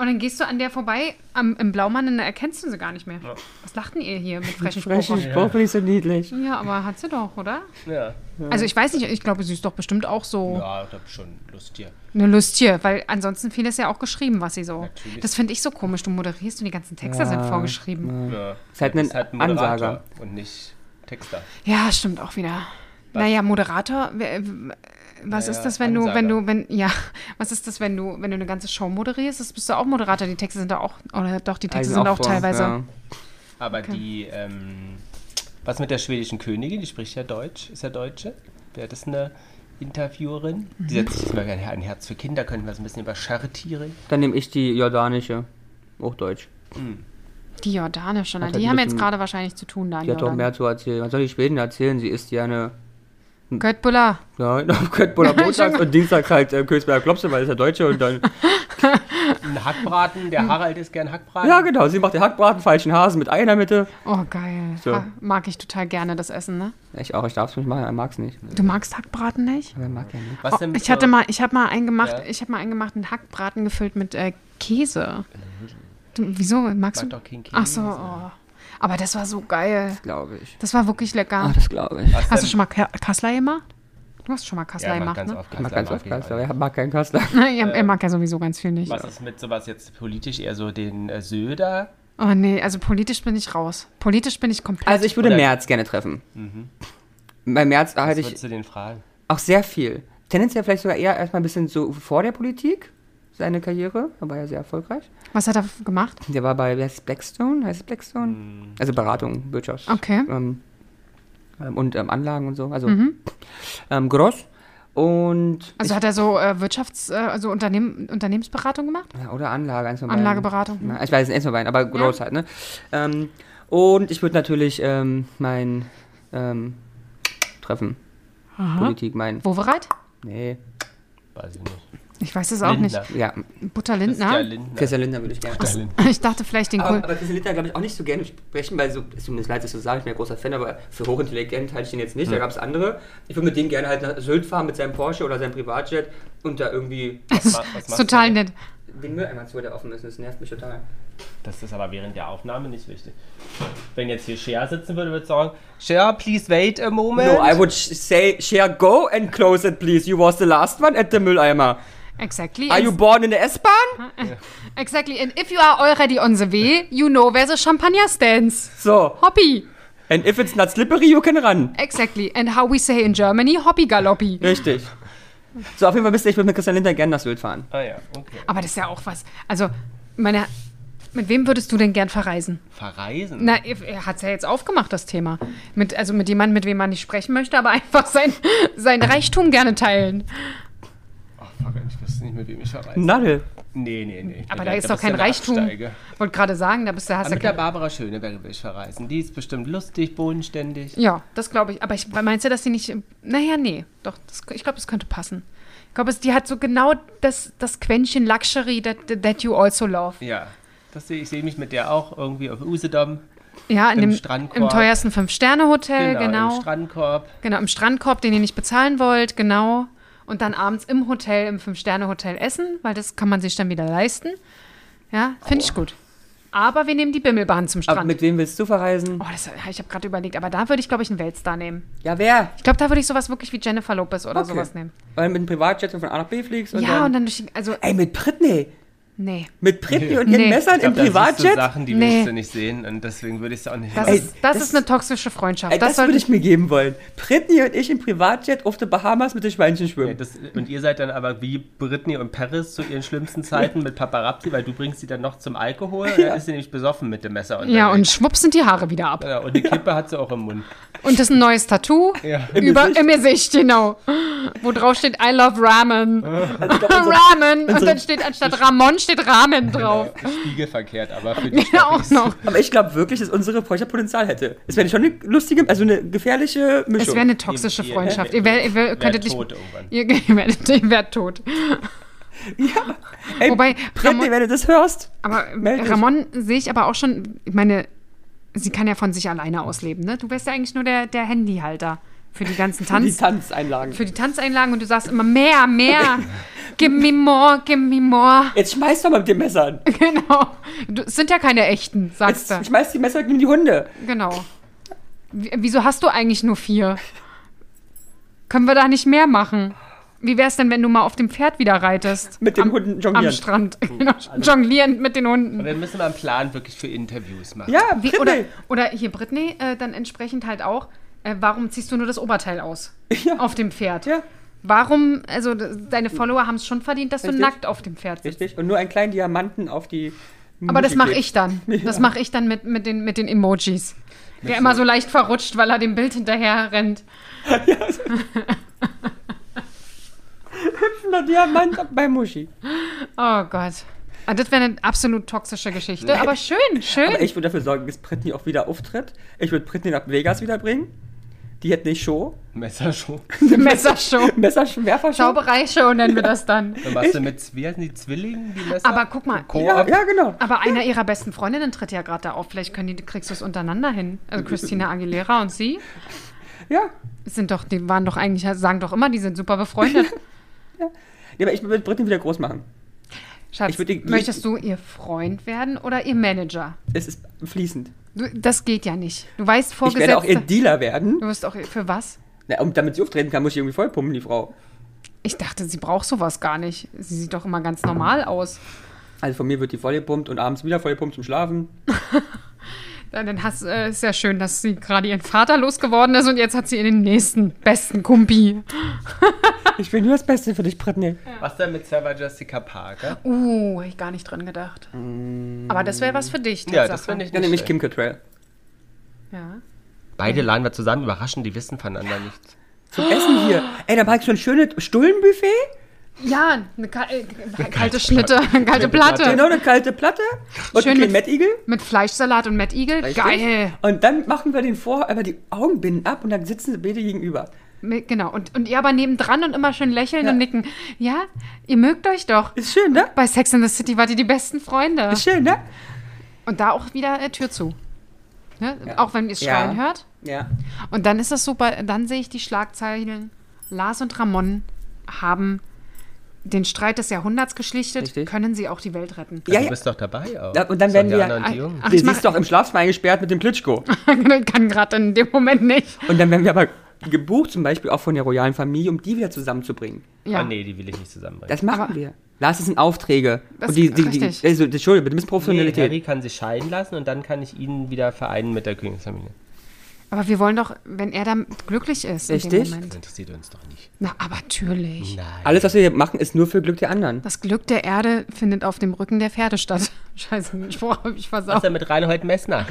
Und dann gehst du an der vorbei am, im Blaumann und dann erkennst du sie gar nicht mehr. Was lachten ihr hier mit frechen Spruch?
Frechen Spruch finde ich so niedlich.
Ja, aber hat sie doch, oder?
Ja,
Also ich weiß nicht, ich glaube, sie ist doch bestimmt auch so
ja ich schon Lust hier.
eine Lust hier, weil ansonsten vieles ja auch geschrieben, was sie so.
Natürlich.
Das finde ich so komisch. Du moderierst und die ganzen Texte sind vorgeschrieben.
Ja.
Ist halt ein
Ist halt ein Moderator
Ansager.
und nicht Texter.
Ja, stimmt auch wieder. Naja, Moderator, wer- was
Naja,
ist das, wenn du, wenn
Ansager.
du, wenn, ja, *laughs* was ist das, wenn du, wenn du eine ganze Show moderierst? Das bist du auch Moderator. Die Texte sind da auch, oder doch, die Texte sind auch
vor,
teilweise.
Ja.
Aber die, ähm, was mit der schwedischen Königin, die spricht ja Deutsch, ist ja Deutsche. Wäre das eine Interviewerin? Die setzt sich mal gerne ein Herz für Kinder, könnten wir so ein bisschen über Charity reden.
Dann nehme ich die jordanische. Hochdeutsch.
Die Jordanische, ne?
Halt
die
ein
haben jetzt gerade wahrscheinlich zu tun da. in
Die hat doch mehr zu erzählen. Was soll die Schweden erzählen? Sie ist ja eine.
Göttbüller.
Ja, *laughs* auf Köttbuller *laughs* Montags und Dienstags halt äh, Kösberger Klopse, weil ist ja Deutsche und dann. *laughs*
Ein Hackbraten, der Harald ist gern Hackbraten.
Ja, genau. Sie macht den Hackbraten, falschen Hasen mit Ei in der Mitte.
Oh, geil.
So.
Ha, mag ich total gerne, das Essen, ne?
Ich auch, ich darf es nicht machen, er mag es nicht.
Du magst Hackbraten nicht?
Aber er mag ja nicht.
Was
Oh,
denn mit
ich hatte mal, ich habe mal einen gemacht,
Ja.
ich habe mal einen gemacht, einen Hackbraten gefüllt mit äh, Käse. Du, wieso? Magst
Mag
du?
doch kein Käse.
Ach so, oh. Aber das war so geil.
Glaube ich.
Das war wirklich lecker.
Ah, das glaube ich.
Was
Hast du
denn-
schon mal Ka Kassler gemacht? Du hast schon mal Kassler
ja, mag
gemacht,
ganz
ne?
oft
Ich mag
Kassler,
ganz oft Kassler, er mag keinen Kassler. *laughs*
er, er mag ja sowieso ganz viel nicht.
Was ist mit sowas jetzt politisch eher so den äh, Söder?
Oh nee, also politisch bin ich raus. Politisch bin ich komplett.
Also ich würde
Oder-
März gerne treffen. Bei März
Was
halte ich
würdest du den fragen?
auch sehr viel. Tendenziell vielleicht sogar eher erstmal ein bisschen so vor der Politik, seine Karriere. Er war ja sehr erfolgreich.
Was hat er gemacht?
Der war bei, wer heißt es, Blackstone? Heißt es Blackstone? Also Beratung, Wirtschafts.
Okay.
Ähm, ähm, und ähm, Anlagen und so. Also ähm, groß. Und
Also hat er so äh, Wirtschafts-, äh, also Unternehmen, Unternehmensberatung gemacht?
Ja, oder Anlage, eins von beiden.
Anlageberatung.
Na, ich weiß es eins von beiden, aber groß halt, ne? Ähm, Und ich würde natürlich ähm, mein ähm, Treffen, Politik, mein.
Wovereit?
Nee,
Weiß ich nicht.
Ich weiß es auch
Lindner.
ja,
Butter
Christian
Lindner?
Lindner.
Christian Lindner würde ich gerne.
Ich dachte vielleicht den
Aber,
Kohl.
aber Christian Lindner glaube ich auch nicht so gerne sprechen, weil so, es tut mir leid, das zu sagen, ich bin ein großer Fan, aber für hochintelligent halte ich ihn jetzt nicht. Da gab es andere. Ich würde mit dem gerne halt nach Sylt fahren mit seinem Porsche oder seinem Privatjet und da irgendwie
Was, ma- was
Ist
machst
total
du?
nett.
den Mülleimer zu, der offen ist. Das nervt mich total.
Das ist aber während der Aufnahme nicht wichtig. Wenn jetzt hier Cher sitzen würde, würde ich sagen, Cher, please wait a moment.
No, I would say, Cher, go and close it, please. You was the last one at the Mülleimer.
Exactly.
Are you born in the S-Bahn?
Exactly. And if you are already on the way, you know where the champagner stands.
So,
Hoppy.
and if it's not slippery, you can run.
Exactly. And how we say in Germany, hoppy galoppi.
Richtig. So, auf jeden Fall müsste ich mit Christian Lindner gerne nach Sylt fahren.
Ah ja, okay.
Aber das ist ja auch was. Also, meine. Mit wem würdest du denn gern verreisen?
Verreisen?
Na, er hat es ja jetzt aufgemacht, das Thema. Mit, also mit jemandem, mit wem man nicht sprechen möchte, aber *laughs* einfach sein, sein Reichtum gerne teilen.
Ach, fuck, ich nicht, mit wem ich verreise.
Nadel.
Nee, nee, nee.
Aber
Nee,
da ist doch kein Reichtum.
Absteige.
Wollte gerade sagen, da bist du, hast
Aber
du
mit der Barbara Schöneberger will ich verreisen. Die ist bestimmt lustig, bodenständig.
Ja, das glaube ich. Aber ich meinst du, dass die nicht. Naja, nee. Doch, das, ich glaube, das könnte passen. Ich glaube, es- die hat so genau das, das Quäntchen Luxury that, that you also love.
Ja. Das sehe ich sehe mich mit der auch irgendwie auf Usedom.
Ja, in
Im
dem
Strandkorb.
im teuersten Fünf-Sterne-Hotel, genau.
Im Strandkorb.
Genau, im Strandkorb, den ihr nicht bezahlen wollt, genau. Und dann abends im Hotel, im Fünf-Sterne-Hotel essen, weil das kann man sich dann wieder leisten. Ja, finde ich gut. Aber wir nehmen die Bimmelbahn zum
Aber
Strand.
mit wem willst du verreisen?
oh, das, ich habe gerade überlegt, aber da würde ich, glaube ich, einen Weltstar nehmen.
Ja, wer?
Ich glaube, da würde ich sowas wirklich wie Jennifer Lopez oder
Okay.
sowas nehmen.
Weil du mit einem Privatjet von A nach B fliegst und
ja,
dann...
und dann durch die, also,
Ey, mit Britney.
Nee.
Mit Britney und ihren
Nee.
Messern
Ich glaub,
im
da siehst du
Privatjet?
Sachen, die
Nee.
willst du nicht sehen und deswegen würde ich es auch nicht
Das.
Ey,
ist, das,
das-
ist eine toxische Freundschaft.
Ey,
das
das würde ich mir geben wollen. Britney und ich im Privatjet auf den Bahamas mit den Schweinchen
Ja,
schwimmen.
das, und ihr seid dann aber wie Britney und Paris zu ihren schlimmsten Zeiten mit Paparazzi, weil du bringst sie dann noch zum Alkohol und *laughs* dann ist sie nämlich besoffen mit dem Messer.
ja, und
unterwegs.
schwupps sind die Haare wieder ab.
ja, und die Kippe hat sie auch im Mund.
Und das ist ein neues Tattoo.
Ja.
Im
Über,
Gesicht.
Im Gesicht, genau. Wo drauf steht I love Ramen.
Also glaub, unsere-
Ramen. Und dann steht anstatt Ramon steht Ramen drauf.
Spiegelverkehrt, aber für *laughs* die
Ja, auch noch.
Aber ich glaube wirklich, dass unsere Freundschaft Potenzial hätte. Es wäre schon eine lustige, also eine gefährliche Mischung.
Es wäre eine toxische
Ihr- ihr-
Freundschaft.
ihr-
Ihr, wär, ihr wär,
Wär
könntet nicht.
tot irgendwann.
Ihr, ihr, *laughs* werdet, ihr werdet tot.
Ey,
Wobei, Ramon-
wenn du das hörst.
Aber. Ramon sehe ich aber auch schon, ich meine, sie kann ja von sich alleine ausleben, ne? Du wärst ja eigentlich nur der, der Handyhalter für die ganzen *laughs*
Die
Tanz,
Tanzeinlagen.
für die Tanzeinlagen und du sagst immer mehr, mehr. give me more, give me more.
Jetzt schmeiß doch mal mit den Messern. *laughs*
Genau. Du, es sind ja keine echten, sagst
Jetzt
du.
schmeiß die Messer gegen die Hunde.
Genau. W- Wieso hast du eigentlich nur vier? Können wir da nicht mehr machen? Wie wär's denn, wenn du mal auf dem Pferd wieder reitest?
Mit den
am,
Hunden
Am *laughs*
jonglieren.
Strand. Genau, jonglierend mit den Hunden.
Wir müssen mal einen Plan wirklich für Interviews machen.
Ja,
Wie, oder, oder hier Britney, äh, dann entsprechend halt auch, äh, warum ziehst du nur das Oberteil aus? *laughs*
Ja.
Auf dem Pferd.
Ja.
Warum, also deine Follower haben es schon verdient, dass du
Richtig.
nackt auf dem Pferd sitzt.
Richtig. Und nur einen kleinen Diamanten auf die.
Aber das mache ich dann. *laughs* Das mache ich dann mit, mit, den, mit den Emojis. Der immer so leicht verrutscht, weil er dem Bild hinterher rennt. *laughs*
Hüpfender Diamant bei Muschi.
Oh Gott. Ah, das wäre eine absolut toxische Geschichte. Aber schön, schön.
Aber ich würde dafür sorgen, dass Britney auch wieder auftritt. Ich würde Britney nach Vegas wiederbringen. Die hätte nicht Show.
Messershow. *laughs*
Messershow.
Messerschwerfer
Zaubereishow nennen wir das dann.
Dann machst du mit, wie heißen die Zwillingen, die Messer?
Aber guck mal.
Ja, ja, genau.
Aber einer ihrer besten Freundinnen tritt ja gerade da auf. Vielleicht können die, kriegst du es untereinander hin. Also *laughs* Christina Aguilera und sie
Ja.
sind doch, die waren doch eigentlich, sagen doch immer, die sind super befreundet. *laughs*
ja aber ich würde Britney wieder groß machen.
Schatz,
die-
möchtest du ihr Freund werden oder ihr Manager?
Es ist fließend.
Du, das geht ja nicht. Du weißt
Ich werde auch ihr. Dealer werden.
Du wirst auch für was?
Na, und damit sie auftreten kann, muss ich irgendwie vollpumpen, die Frau.
Ich dachte, sie braucht sowas gar nicht. Sie sieht doch immer ganz normal aus.
Also von mir wird die vollgepumpt und abends wieder vollgepumpt zum Schlafen. *laughs*
Ja, Dann hast, äh, ist ja schön, dass sie gerade ihren Vater losgeworden ist und jetzt hat sie den nächsten besten Kumpi.
Ich will nur das Beste für dich, Britney.
Was denn mit Sarah Jessica Parker?
Uh, hab ich gar nicht dran gedacht. Aber das wäre was für dich.
Ja, das finde ich
Dann
nicht
nehme ich. Kim Cattrall.
Ja.
Beide laden wir zusammen, überraschen, die wissen voneinander nichts.
Zum Essen hier. Ey, da mache ich so ein schönes Stullenbuffet
Ja, eine ka äh, kalte Schnitte, eine kalte Platte.
Genau, eine kalte Platte und
Schön
einen
mit-
Mettigel.
Mit Fleischsalat und Mettigel. Geil.
Und dann machen wir den vor, einfach die Augenbinden ab und dann sitzen sie beide gegenüber.
Genau. Und, und ihr aber nebendran und immer schön lächeln
Ja.
und nicken. Ja, ihr mögt euch doch.
Ist schön, ne?
Bei Sex in the City wart ihr die besten Freunde.
Ist schön, ne?
Und da auch wieder äh, Tür zu. Ne? Auch wenn ihr es
Ja.
schreien hört.
Ja.
Und dann ist das super, dann sehe ich die Schlagzeilen. Lars und Ramon haben den Streit des Jahrhunderts geschlichtet.
Richtig.
Können sie auch die Welt retten?
Ja,
du
ja.
bist doch dabei auch.
Ja, und dann werden wir-
Jungen.
Ach,
Wir
ich mach-
siehst doch im Schlafzimmer eingesperrt mit dem Klitschko. *laughs*
Kann gerade in dem Moment nicht.
Und dann werden wir aber gebucht, zum Beispiel auch von der royalen Familie, um die wieder zusammenzubringen.
Ja.
Oh nee, die will ich nicht zusammenbringen.
Das machen
Aber-
wir. Lars, das sind Aufträge.
Das
und die, die, die,
richtig.
also, Entschuldigung, bitte, ein bisschen
nee,
Professionalität.
Harry kann sich scheiden lassen und dann kann ich ihn wieder vereinen mit der Königsfamilie.
Aber wir wollen doch, wenn er dann glücklich ist in dem
Richtig.
Moment.
Das interessiert uns doch nicht.
Na, aber natürlich.
Nein.
Alles, was wir hier machen, ist nur für Glück der anderen.
Das Glück der Erde findet auf dem Rücken der Pferde statt. *laughs* Scheiße, den Spruch habe ich
Was ist
versaut.
denn mit Reinhold Messner?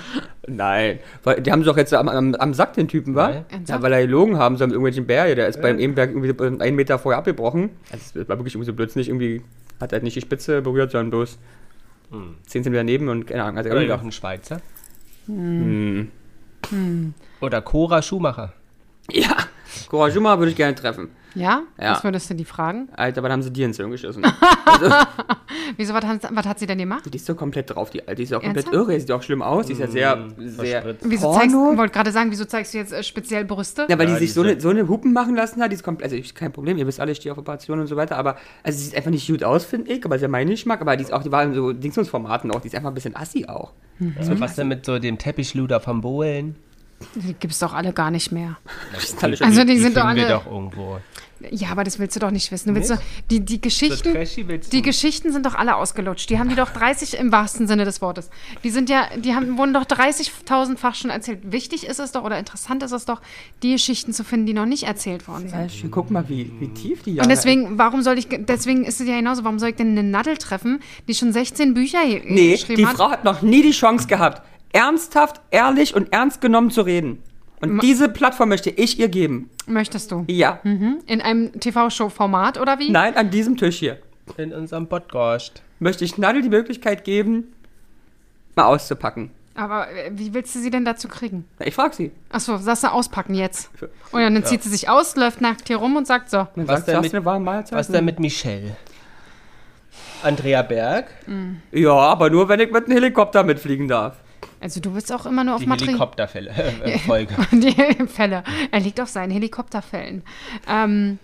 Nein. Weil, die haben sie doch jetzt am, am, am Sack, den Typen, wa?
Nein.
Ernsthaft?
Ja, weil er gelogen haben, so mit irgendwelchen Berge. Der ist beim Ebenberg irgendwie einen Meter vorher abgebrochen. Also, es war wirklich irgendwie so blödsinnig. Irgendwie hat er halt nicht die Spitze berührt, sondern bloß 10 cm daneben und keine Ahnung. Also
Oder
irgendwie
noch ein Schweizer? Oder Cora Schumacher?
Ja, Cora Schumacher würde ich gerne treffen.
Ja?
Ja.
Was würdest du die fragen?
Alter, aber dann haben sie dir ins Hirn geschossen. *laughs*
Wieso, was, hat- was hat sie denn gemacht?
Die ist so komplett drauf, die Alte. Die ist auch komplett
Ernsthaft?
irre. Sieht auch schlimm aus. Die ist ja sehr, sehr.
verspritzt.
Wieso zeigst du, wollte gerade sagen, wieso zeigst du jetzt äh, speziell Brüste?
Ja, weil die
Ja,
sich so eine, so eine Hupen machen lassen hat, die ist komplett, also ich, kein Problem, ihr wisst alle, ich stehe auf Operationen und so weiter, aber also sie sieht einfach nicht gut aus, finde ich, aber sie ist ja mein Geschmack, aber die ist auch, die war in so Dingsungsformaten auch, die ist einfach ein bisschen assi auch.
So, was denn mit so dem Teppichluder vom Bohlen?
Die gibt's doch alle gar nicht mehr.
Das ist alle schon-
Also die, sind doch
finden wir
alle.
doch irgendwo.
Ja, aber das willst du doch nicht wissen. Du willst
Nicht?
doch, die, die Geschichten. Die? Geschichten sind doch alle ausgelutscht. Die haben die doch 30 im wahrsten Sinne des Wortes. Die sind ja, die haben, wurden doch 30.000-fach schon erzählt. Wichtig ist es doch oder interessant ist es doch, die Geschichten zu finden, die noch nicht erzählt worden sind.
Schön, guck mal, wie, wie tief die
Und
Jahre-
deswegen, warum soll ich, deswegen ist es ja genauso, warum soll ich denn eine Nadel treffen, die schon 16 Bücher
Nee,
geschrieben
die
hat?
Frau hat noch nie die Chance gehabt, ernsthaft, ehrlich und ernst genommen zu reden. Und diese Plattform möchte ich ihr geben.
Möchtest du?
Ja.
Mhm. In einem TV-Show-Format oder wie?
Nein, an diesem Tisch hier
In unserem Podcast.
möchte ich Nadel die Möglichkeit geben, mal auszupacken.
Aber äh, wie willst du sie denn dazu kriegen?
Na, Ich frage sie.
Achso, sagst du auspacken jetzt. Und dann zieht sie sich aus, läuft nackt hier rum und sagt so.
Dann
Was
sagt
denn mit-
eine warme Mahlzeit?
Was denn mit Michelle? Andrea Berg?
Ja, aber nur, wenn ich mit einem Helikopter mitfliegen darf.
Also du bist auch immer nur auf
Die
Material.
Helikopterfälle. Äh, *laughs* Folge.
Die Fälle. Er liegt auf seinen Helikopterfällen. Ähm,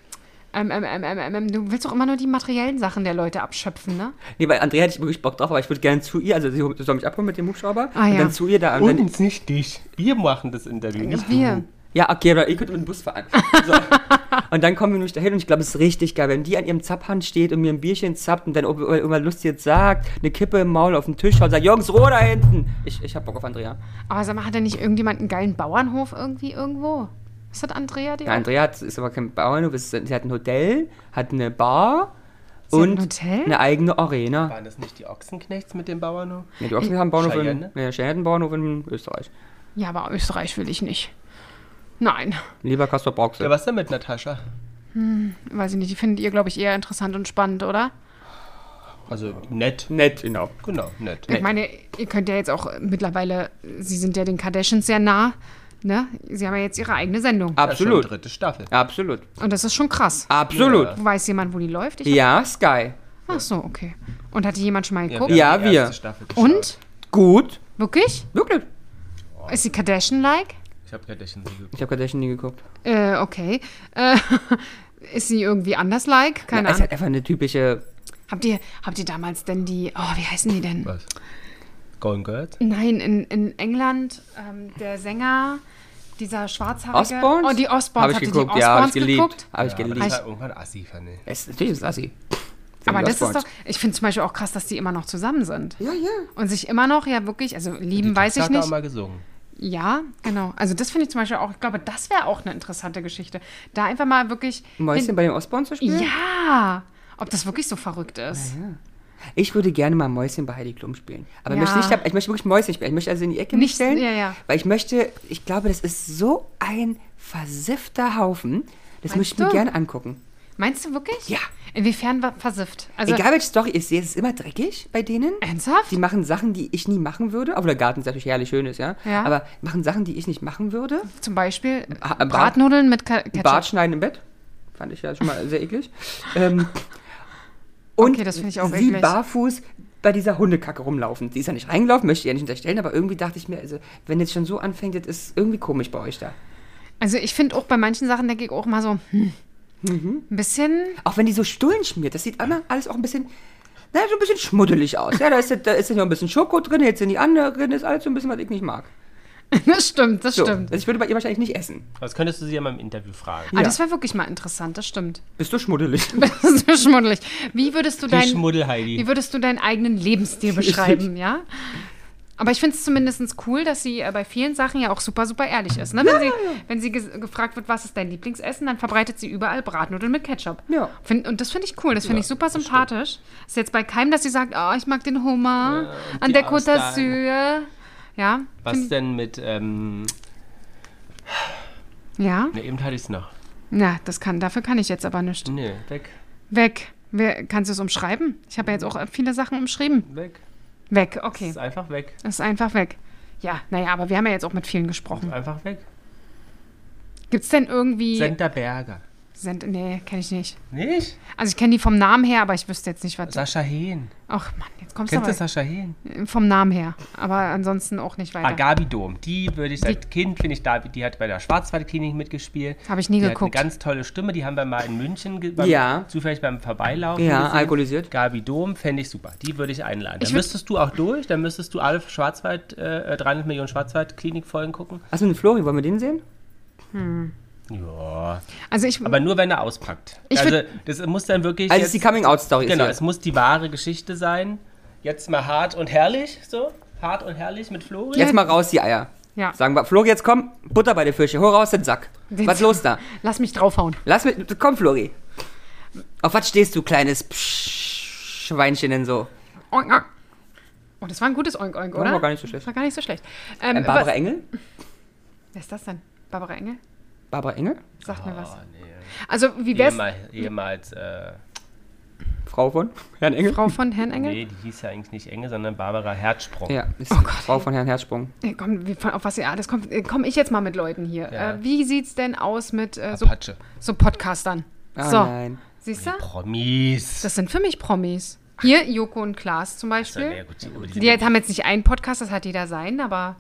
ähm, ähm, ähm, ähm, ähm, du willst doch immer nur die materiellen Sachen der Leute abschöpfen, ne?
Nee, bei Andrea hätte ich wirklich Bock drauf, aber ich würde gerne zu ihr, also sie soll mich abholen mit dem Hubschrauber
Ah,
und
ja.
dann zu ihr da. Und dann,
Uns, nicht dich. Wir machen das Interview, nicht
Wir.
du.
Ja, okay, aber ihr könnt mit dem Bus fahren. So. *laughs* und dann kommen wir nämlich dahin und ich glaube, es ist richtig geil, wenn die an ihrem Zapphand steht und mir ein Bierchen zappt und dann ob- irgendwas Lustiges sagt, eine Kippe im Maul auf den Tisch haut und sagt, Jungs, Ruhe da hinten. Ich, ich hab Bock auf Andrea.
Aber sag mal, hat denn nicht irgendjemand einen geilen Bauernhof irgendwie irgendwo? Was hat Andrea die?
Ja, Andrea hat, ist aber kein Bauernhof, ist- sie hat ein Hotel, hat eine Bar
Sie
und
ein Hotel?
eine eigene Arena.
Waren das nicht die Ochsenknechts mit dem Bauernhof?
Ja, die Ochsen haben einen Bauernhof in, hat einen Bauernhof in Österreich.
Ja, aber Österreich will ich nicht. Nein,
Lieber Castor Brauxel.
Ja, was denn mit Natascha?
weiß ich nicht. Die findet ihr, glaube ich, eher interessant und spannend, oder?
Also nett.
Nett, genau.
Genau, nett.
Ich meine, ihr könnt ja jetzt auch mittlerweile, sie sind ja den Kardashians sehr nah, ne? Sie haben ja jetzt ihre eigene Sendung.
Ja,
Absolut.
dritte Staffel.
Absolut.
Und das ist schon krass.
Absolut.
Weiß jemand, wo die läuft? Ich
Ja, Sky.
Ach so, okay. Und hat die jemand schon mal geguckt?
Ja, wir.
Staffel geschaut.
Und?
Gut.
Wirklich?
Wirklich.
Ist sie Kardashian-like?
Ich habe Kardashian nie geguckt.
Ich habe Kardashian nie geguckt.
Äh, okay. Äh, *laughs* ist sie irgendwie anders-like? Keine
Na, ist
Ahnung.
halt einfach eine typische.
Habt ihr, habt ihr damals denn die, oh, wie heißen die denn?
Was? Golden Girls?
Nein, in, in England, ähm, der Sänger, dieser schwarzhaarige.
Osborns?
Oh, die Osborns.
Habe ich geguckt,
die
ja, habe ich geliebt.
geguckt?
Habe ich
Ja,
geliebt.
das war irgendwann assi, fand ich.
Es, natürlich ist Assi.
Aber das ist doch, ich finde zum Beispiel auch krass, dass die immer noch zusammen sind.
Ja, ja.
Und sich immer noch, ja wirklich, also lieben
Die
weiß ich
hat da
nicht.
auch mal gesungen.
Ja, genau. Also das finde ich zum Beispiel auch, ich glaube, das wäre auch eine interessante Geschichte. Da einfach mal wirklich.
Mäuschen bei den Osborns zu spielen?
Ja! Ob das wirklich so verrückt ist.
Ich würde gerne mal Mäuschen bei Heidi Klum spielen. Aber ich,
Ja.
möchte nicht, ich möchte wirklich Mäuschen spielen. Ich möchte also in die Ecke
Nicht-
stellen.
ja, ja.
Weil ich möchte, ich glaube, das ist so ein versiffter Haufen. Das
Meinst
möchte ich mir gerne angucken.
Meinst du wirklich?
Ja.
Inwiefern war versifft? Also,
Egal welche Story ich sehe, es ist immer dreckig bei denen.
ernsthaft?
Die machen Sachen, die ich nie machen würde. Aber der Garten ist natürlich herrlich schön ist, ja.
Ja.
Aber machen Sachen, die ich nicht machen würde.
Zum Beispiel
Ah, Bart-
Bratnudeln mit Ka- Ketchup.
Bart schneiden im Bett. Fand ich ja schon mal sehr eklig. Ähm, *laughs* und
Okay, das finde ich auch
sie
eklig.
barfuß bei dieser Hundekacke rumlaufen. Die ist ja nicht reingelaufen, möchte ich ja nicht unterstellen, aber irgendwie dachte ich mir, also, wenn jetzt schon so anfängt, das ist irgendwie komisch bei euch da.
Also ich finde auch bei manchen Sachen denke ich auch mal so, hm,
Mhm.
ein bisschen,
Auch wenn die so Stullen schmiert, das sieht immer alles auch ein bisschen, na, so ein bisschen schmuddelig aus. Ja, da ist, da ist ja noch ein bisschen Schoko drin, jetzt sind die anderen drin, ist alles so ein bisschen, was ich nicht mag. *laughs*
das stimmt, das
So,
stimmt.
also ich würde bei ihr wahrscheinlich nicht essen.
Das könntest du sie ja mal im Interview fragen.
Ah, das wäre wirklich mal interessant, das stimmt. *laughs*
Bist du schmuddelig? *laughs*
Das ist so schmuddelig. Wie würdest du dein, wie würdest du deinen eigenen Lebensstil beschreiben, ja? Aber ich finde es zumindest cool, dass sie äh, bei vielen Sachen ja auch super, super ehrlich ist. Ne? Wenn sie, wenn sie ges- gefragt wird, was ist dein Lieblingsessen, dann verbreitet sie überall Bratnudeln mit Ketchup.
Ja.
Find, und das finde ich cool, das finde
Ja,
ich super sympathisch. Ist jetzt bei keinem, dass sie sagt, oh, ich mag den Hummer
und
an der Côte d'Azur. Ja,
Was
find-
denn mit, ähm,
ja,
ne, eben hatte ich es noch.
na, das kann, dafür kann ich jetzt aber nicht.
Nee, weg,
Weg. Wer, kannst du es umschreiben? Ich habe ja jetzt auch viele Sachen umschrieben.
weg.
Weg, okay.
Ist einfach weg.
Ist einfach weg. Ja, naja, aber wir haben ja jetzt auch mit vielen gesprochen.
Einfach weg.
Gibt es denn irgendwie.
Senta Berger.
Send nee, kenne ich nicht.
Nicht?
Also ich kenne die vom Namen her, aber ich wüsste jetzt nicht, was.
Sascha Hehn.
Ach Mann, jetzt kommst du
Kennst du Sascha Hehn?
vom Namen her. Aber ansonsten auch nicht
Ah,
weiter.
Gabi Dom. Die würde ich seit Kind, finde ich, da, die hat bei der Schwarzwaldklinik mitgespielt.
Habe ich nie
die
geguckt.
Hat eine ganz tolle Stimme. Die haben wir mal in München beim,
Ja.
zufällig beim Vorbeilaufen.
Ja,
gesehen.
alkoholisiert.
Gabi Dom fände ich super. Die würde ich einladen.
Ich
Dann
würd-
müsstest du auch durch. Dann müsstest du alle Schwarzwald, äh, 300 Millionen Schwarzwald-Klinik-Folgen gucken.
Achso, eine Flori, wollen wir den sehen?
Ja.
Also ich.
Aber nur, wenn er auspackt.
Ich
also, das muss dann wirklich.
Also, es ist die
jetzt-
Coming-out-Story.
Genau,
ist
es muss die wahre Geschichte sein. Jetzt mal hart und herrlich, so. Hart und herrlich mit Flori.
Jetzt mal raus die Eier.
Ja.
Sagen wir, Flori, jetzt komm, Butter bei der Fische, hol raus den Sack.
Den
was ist los da?
Lass mich draufhauen.
Lass mich, komm, Flori. Auf was stehst du, kleines Psch Schweinchen denn so?
Oink, oink. Oh, das war ein gutes Oink Oink,
Ja,
oder?
war gar nicht so schlecht.
Das war gar nicht so schlecht. Ähm,
Äh, Barbara
was-
Engel?
Wer ist das denn? Barbara Engel?
Barbara Engel?
Sagt mir was.
Oh, nee.
Also, wie wär's?
Ehemals, ehemals äh,
Frau von Herrn Engel?
Frau von Herrn Engel?
nee, die hieß ja eigentlich nicht Enge, sondern Barbara Herzsprung.
Ja, ist
Oh Gott,
Frau von Herrn Herzsprung.
Komm, auf was ihr alles kommt, äh, komme ich jetzt mal mit Leuten hier.
Ja.
Äh, wie sieht's denn aus mit äh, so, so Podcastern?
Ah,
so,
nein.
siehst du?
Promis.
Das sind für mich Promis. Hier, Joko und Klaas zum Beispiel.
nee, gut, die, die,
Die haben jetzt nicht einen Podcast, das hat jeder sein, aber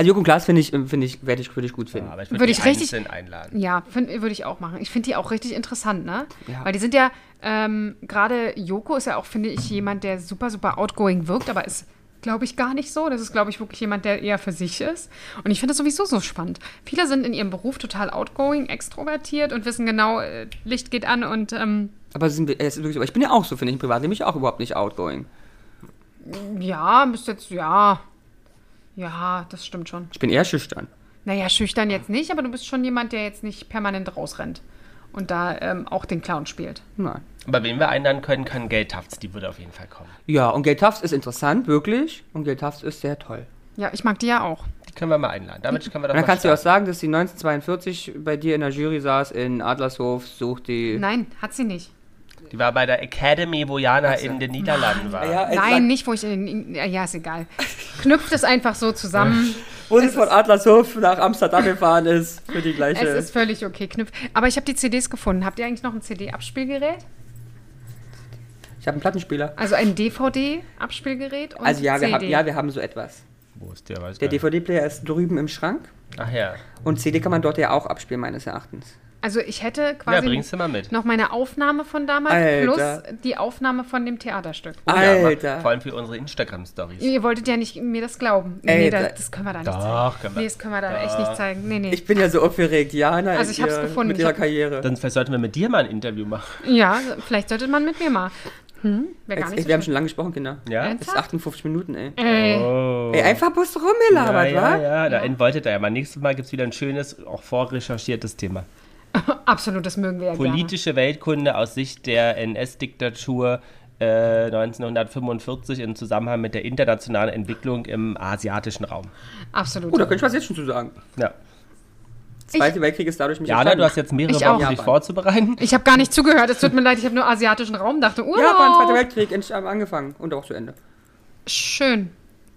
Also Joko und Klaas finde ich, finde ich, werde ich, würde ich gut finden.
aber ich würde die
ich richtig-
einladen.
ja, find- würde ich auch machen. Ich finde die auch richtig interessant, ne?
Ja.
Weil die sind ja, ähm, gerade Joko ist ja auch, finde ich, jemand, der super, super outgoing wirkt, aber ist, glaube ich, gar nicht so. Das ist, glaube ich, wirklich jemand, der eher für sich ist. Und ich finde das sowieso so spannend. Viele sind in ihrem Beruf total outgoing, extrovertiert und wissen genau, äh, Licht geht an und ähm,
Aber, sind wir, es ist wirklich so. ich bin ja auch so, finde ich, im Privatleben bin ich auch überhaupt nicht outgoing.
ja, bist jetzt, ja. Ja, das stimmt schon.
Ich bin eher schüchtern.
Naja, schüchtern jetzt nicht, aber du bist schon jemand, der jetzt nicht permanent rausrennt und da ähm, auch den Clown spielt.
Nein.
Aber wen wir einladen können, kann Geldhafts. Die würde auf jeden Fall kommen.
Ja, und Tufts ist interessant, wirklich. Und Tufts ist sehr toll.
Ja, ich mag die ja auch.
Die können wir mal einladen. Damit können wir doch
Und dann kannst du auch
starten.
sagen, dass sie 1942 bei dir in der Jury saß in Adlershof, sucht die.
Nein, hat sie nicht.
Die war bei der Academy, wo Jana in den Niederlanden war.
Ja,
Nein, nicht, wo ich in den. Ja, ist egal. Knüpft es einfach so zusammen. *laughs*
Wo sie von Adlershof nach Amsterdam gefahren ist, für die gleiche.
Es ist völlig okay, knüpft. Aber ich habe die CDs gefunden. Habt ihr eigentlich noch ein CD-Abspielgerät?
ich habe einen Plattenspieler.
Also ein DVD-Abspielgerät und
Also ja, wir
CD.
haben, ja, wir haben so etwas.
Wo ist der? Weiß
Der. DVD-Player ist drüben im Schrank.
Ach ja.
Und CD kann man dort ja auch abspielen, meines Erachtens.
Also ich hätte
Ja,
quasi
mit.
noch meine Aufnahme von damals
Alter.
plus die Aufnahme von dem Theaterstück.
Oh ja,
Alter.
mach- vor allem für unsere Instagram-Stories.
Ihr wolltet ja nicht mir das glauben.
Ey,
nee,
da-
das, das können wir da nicht
Doch,
zeigen. Nee, das können wir da echt nicht zeigen. Nee, nee.
Ich bin ja so aufgeregt, Jana,
Also
in
ich hab's
ihr-
gefunden.
mit ihrer Karriere.
Dann vielleicht sollten wir mit dir mal ein Interview machen.
ja, vielleicht sollte man mit mir mal. Hm,
Jetzt,
so
wir haben schon lange gesprochen, Kinder.
Ja?
Das ist 58 Minuten, ey.
Ey,
Oh.
Ey, einfach bloß
ja,
rumgelabert,
ja,
wa?
ja, da entwoltet er ja mal. Nächstes Mal gibt es wieder ein schönes, auch vorrecherchiertes Thema. *laughs*
absolut, das mögen wir ja
Politische Weltkunde aus Sicht der NS-Diktatur äh, 1945 im Zusammenhang mit der internationalen Entwicklung im asiatischen Raum.
gerne. Absolut.
Oh, da könnte ich was jetzt schon zu sagen.
Ja.
Zweite Weltkrieg ist dadurch mich
Jana, du hast jetzt mehrere
Ich
Wochen,
auch.
dich
Japan.
vorzubereiten.
Ich habe gar nicht zugehört. Es tut mir leid, ich habe nur asiatischen Raum, dachte, Urlaub.
Japan, Zweiter Weltkrieg am- angefangen und auch zu Ende.
Schön.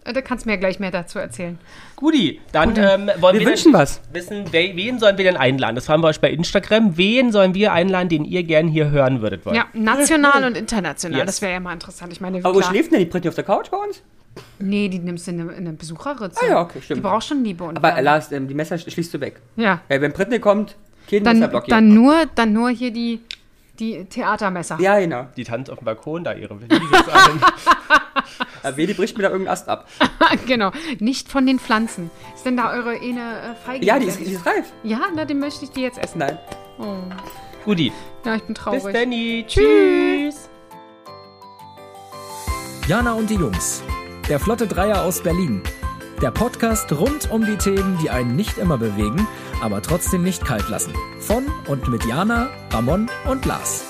Da kannst du mir gleich mehr dazu erzählen.
Guti, dann ähm, wollen
Wir
wir,
wünschen was.
wissen, we wen sollen wir denn einladen? Das fragen wir euch bei Instagram. Wen sollen wir einladen, den ihr gern hier hören würdet wollen?
Ja, national *laughs* und international.
Yes.
Das wäre ja mal interessant. Ich meine,
Aber wo schläft denn die Britney auf der Couch bei uns?
nee, die nimmst du in eine, in eine Besucherritze.
Ah ja, okay,
Die
stimmt.
braucht schon Liebe und
Aber. Lars, ähm, die Messer schließt du weg.
Ja,
Äh, wenn Britney kommt, kein
dann,
Messerblock hier.
dann, nur, dann nur hier die, die Theatermesser.
Ja, genau.
Die tanzt auf dem Balkon da ihre Wiese *laughs* ein.
Aber Vedi bricht mir da irgendeinen Ast ab. *laughs*
genau. Nicht von den Pflanzen. Ist denn da eure eine äh, Feige?
Ja, die ist, die ist reif.
Ja, na, den möchte ich die jetzt essen.
Nein.
Oh.
Guti,
Ja, ich bin
bis
traurig.
dann. Tschüss.
Jana und die Jungs. Der Flotte Dreier aus Berlin. Der Podcast rund um die Themen, die einen nicht immer bewegen, aber trotzdem nicht kalt lassen. Von und mit Jana, Ramon und Lars.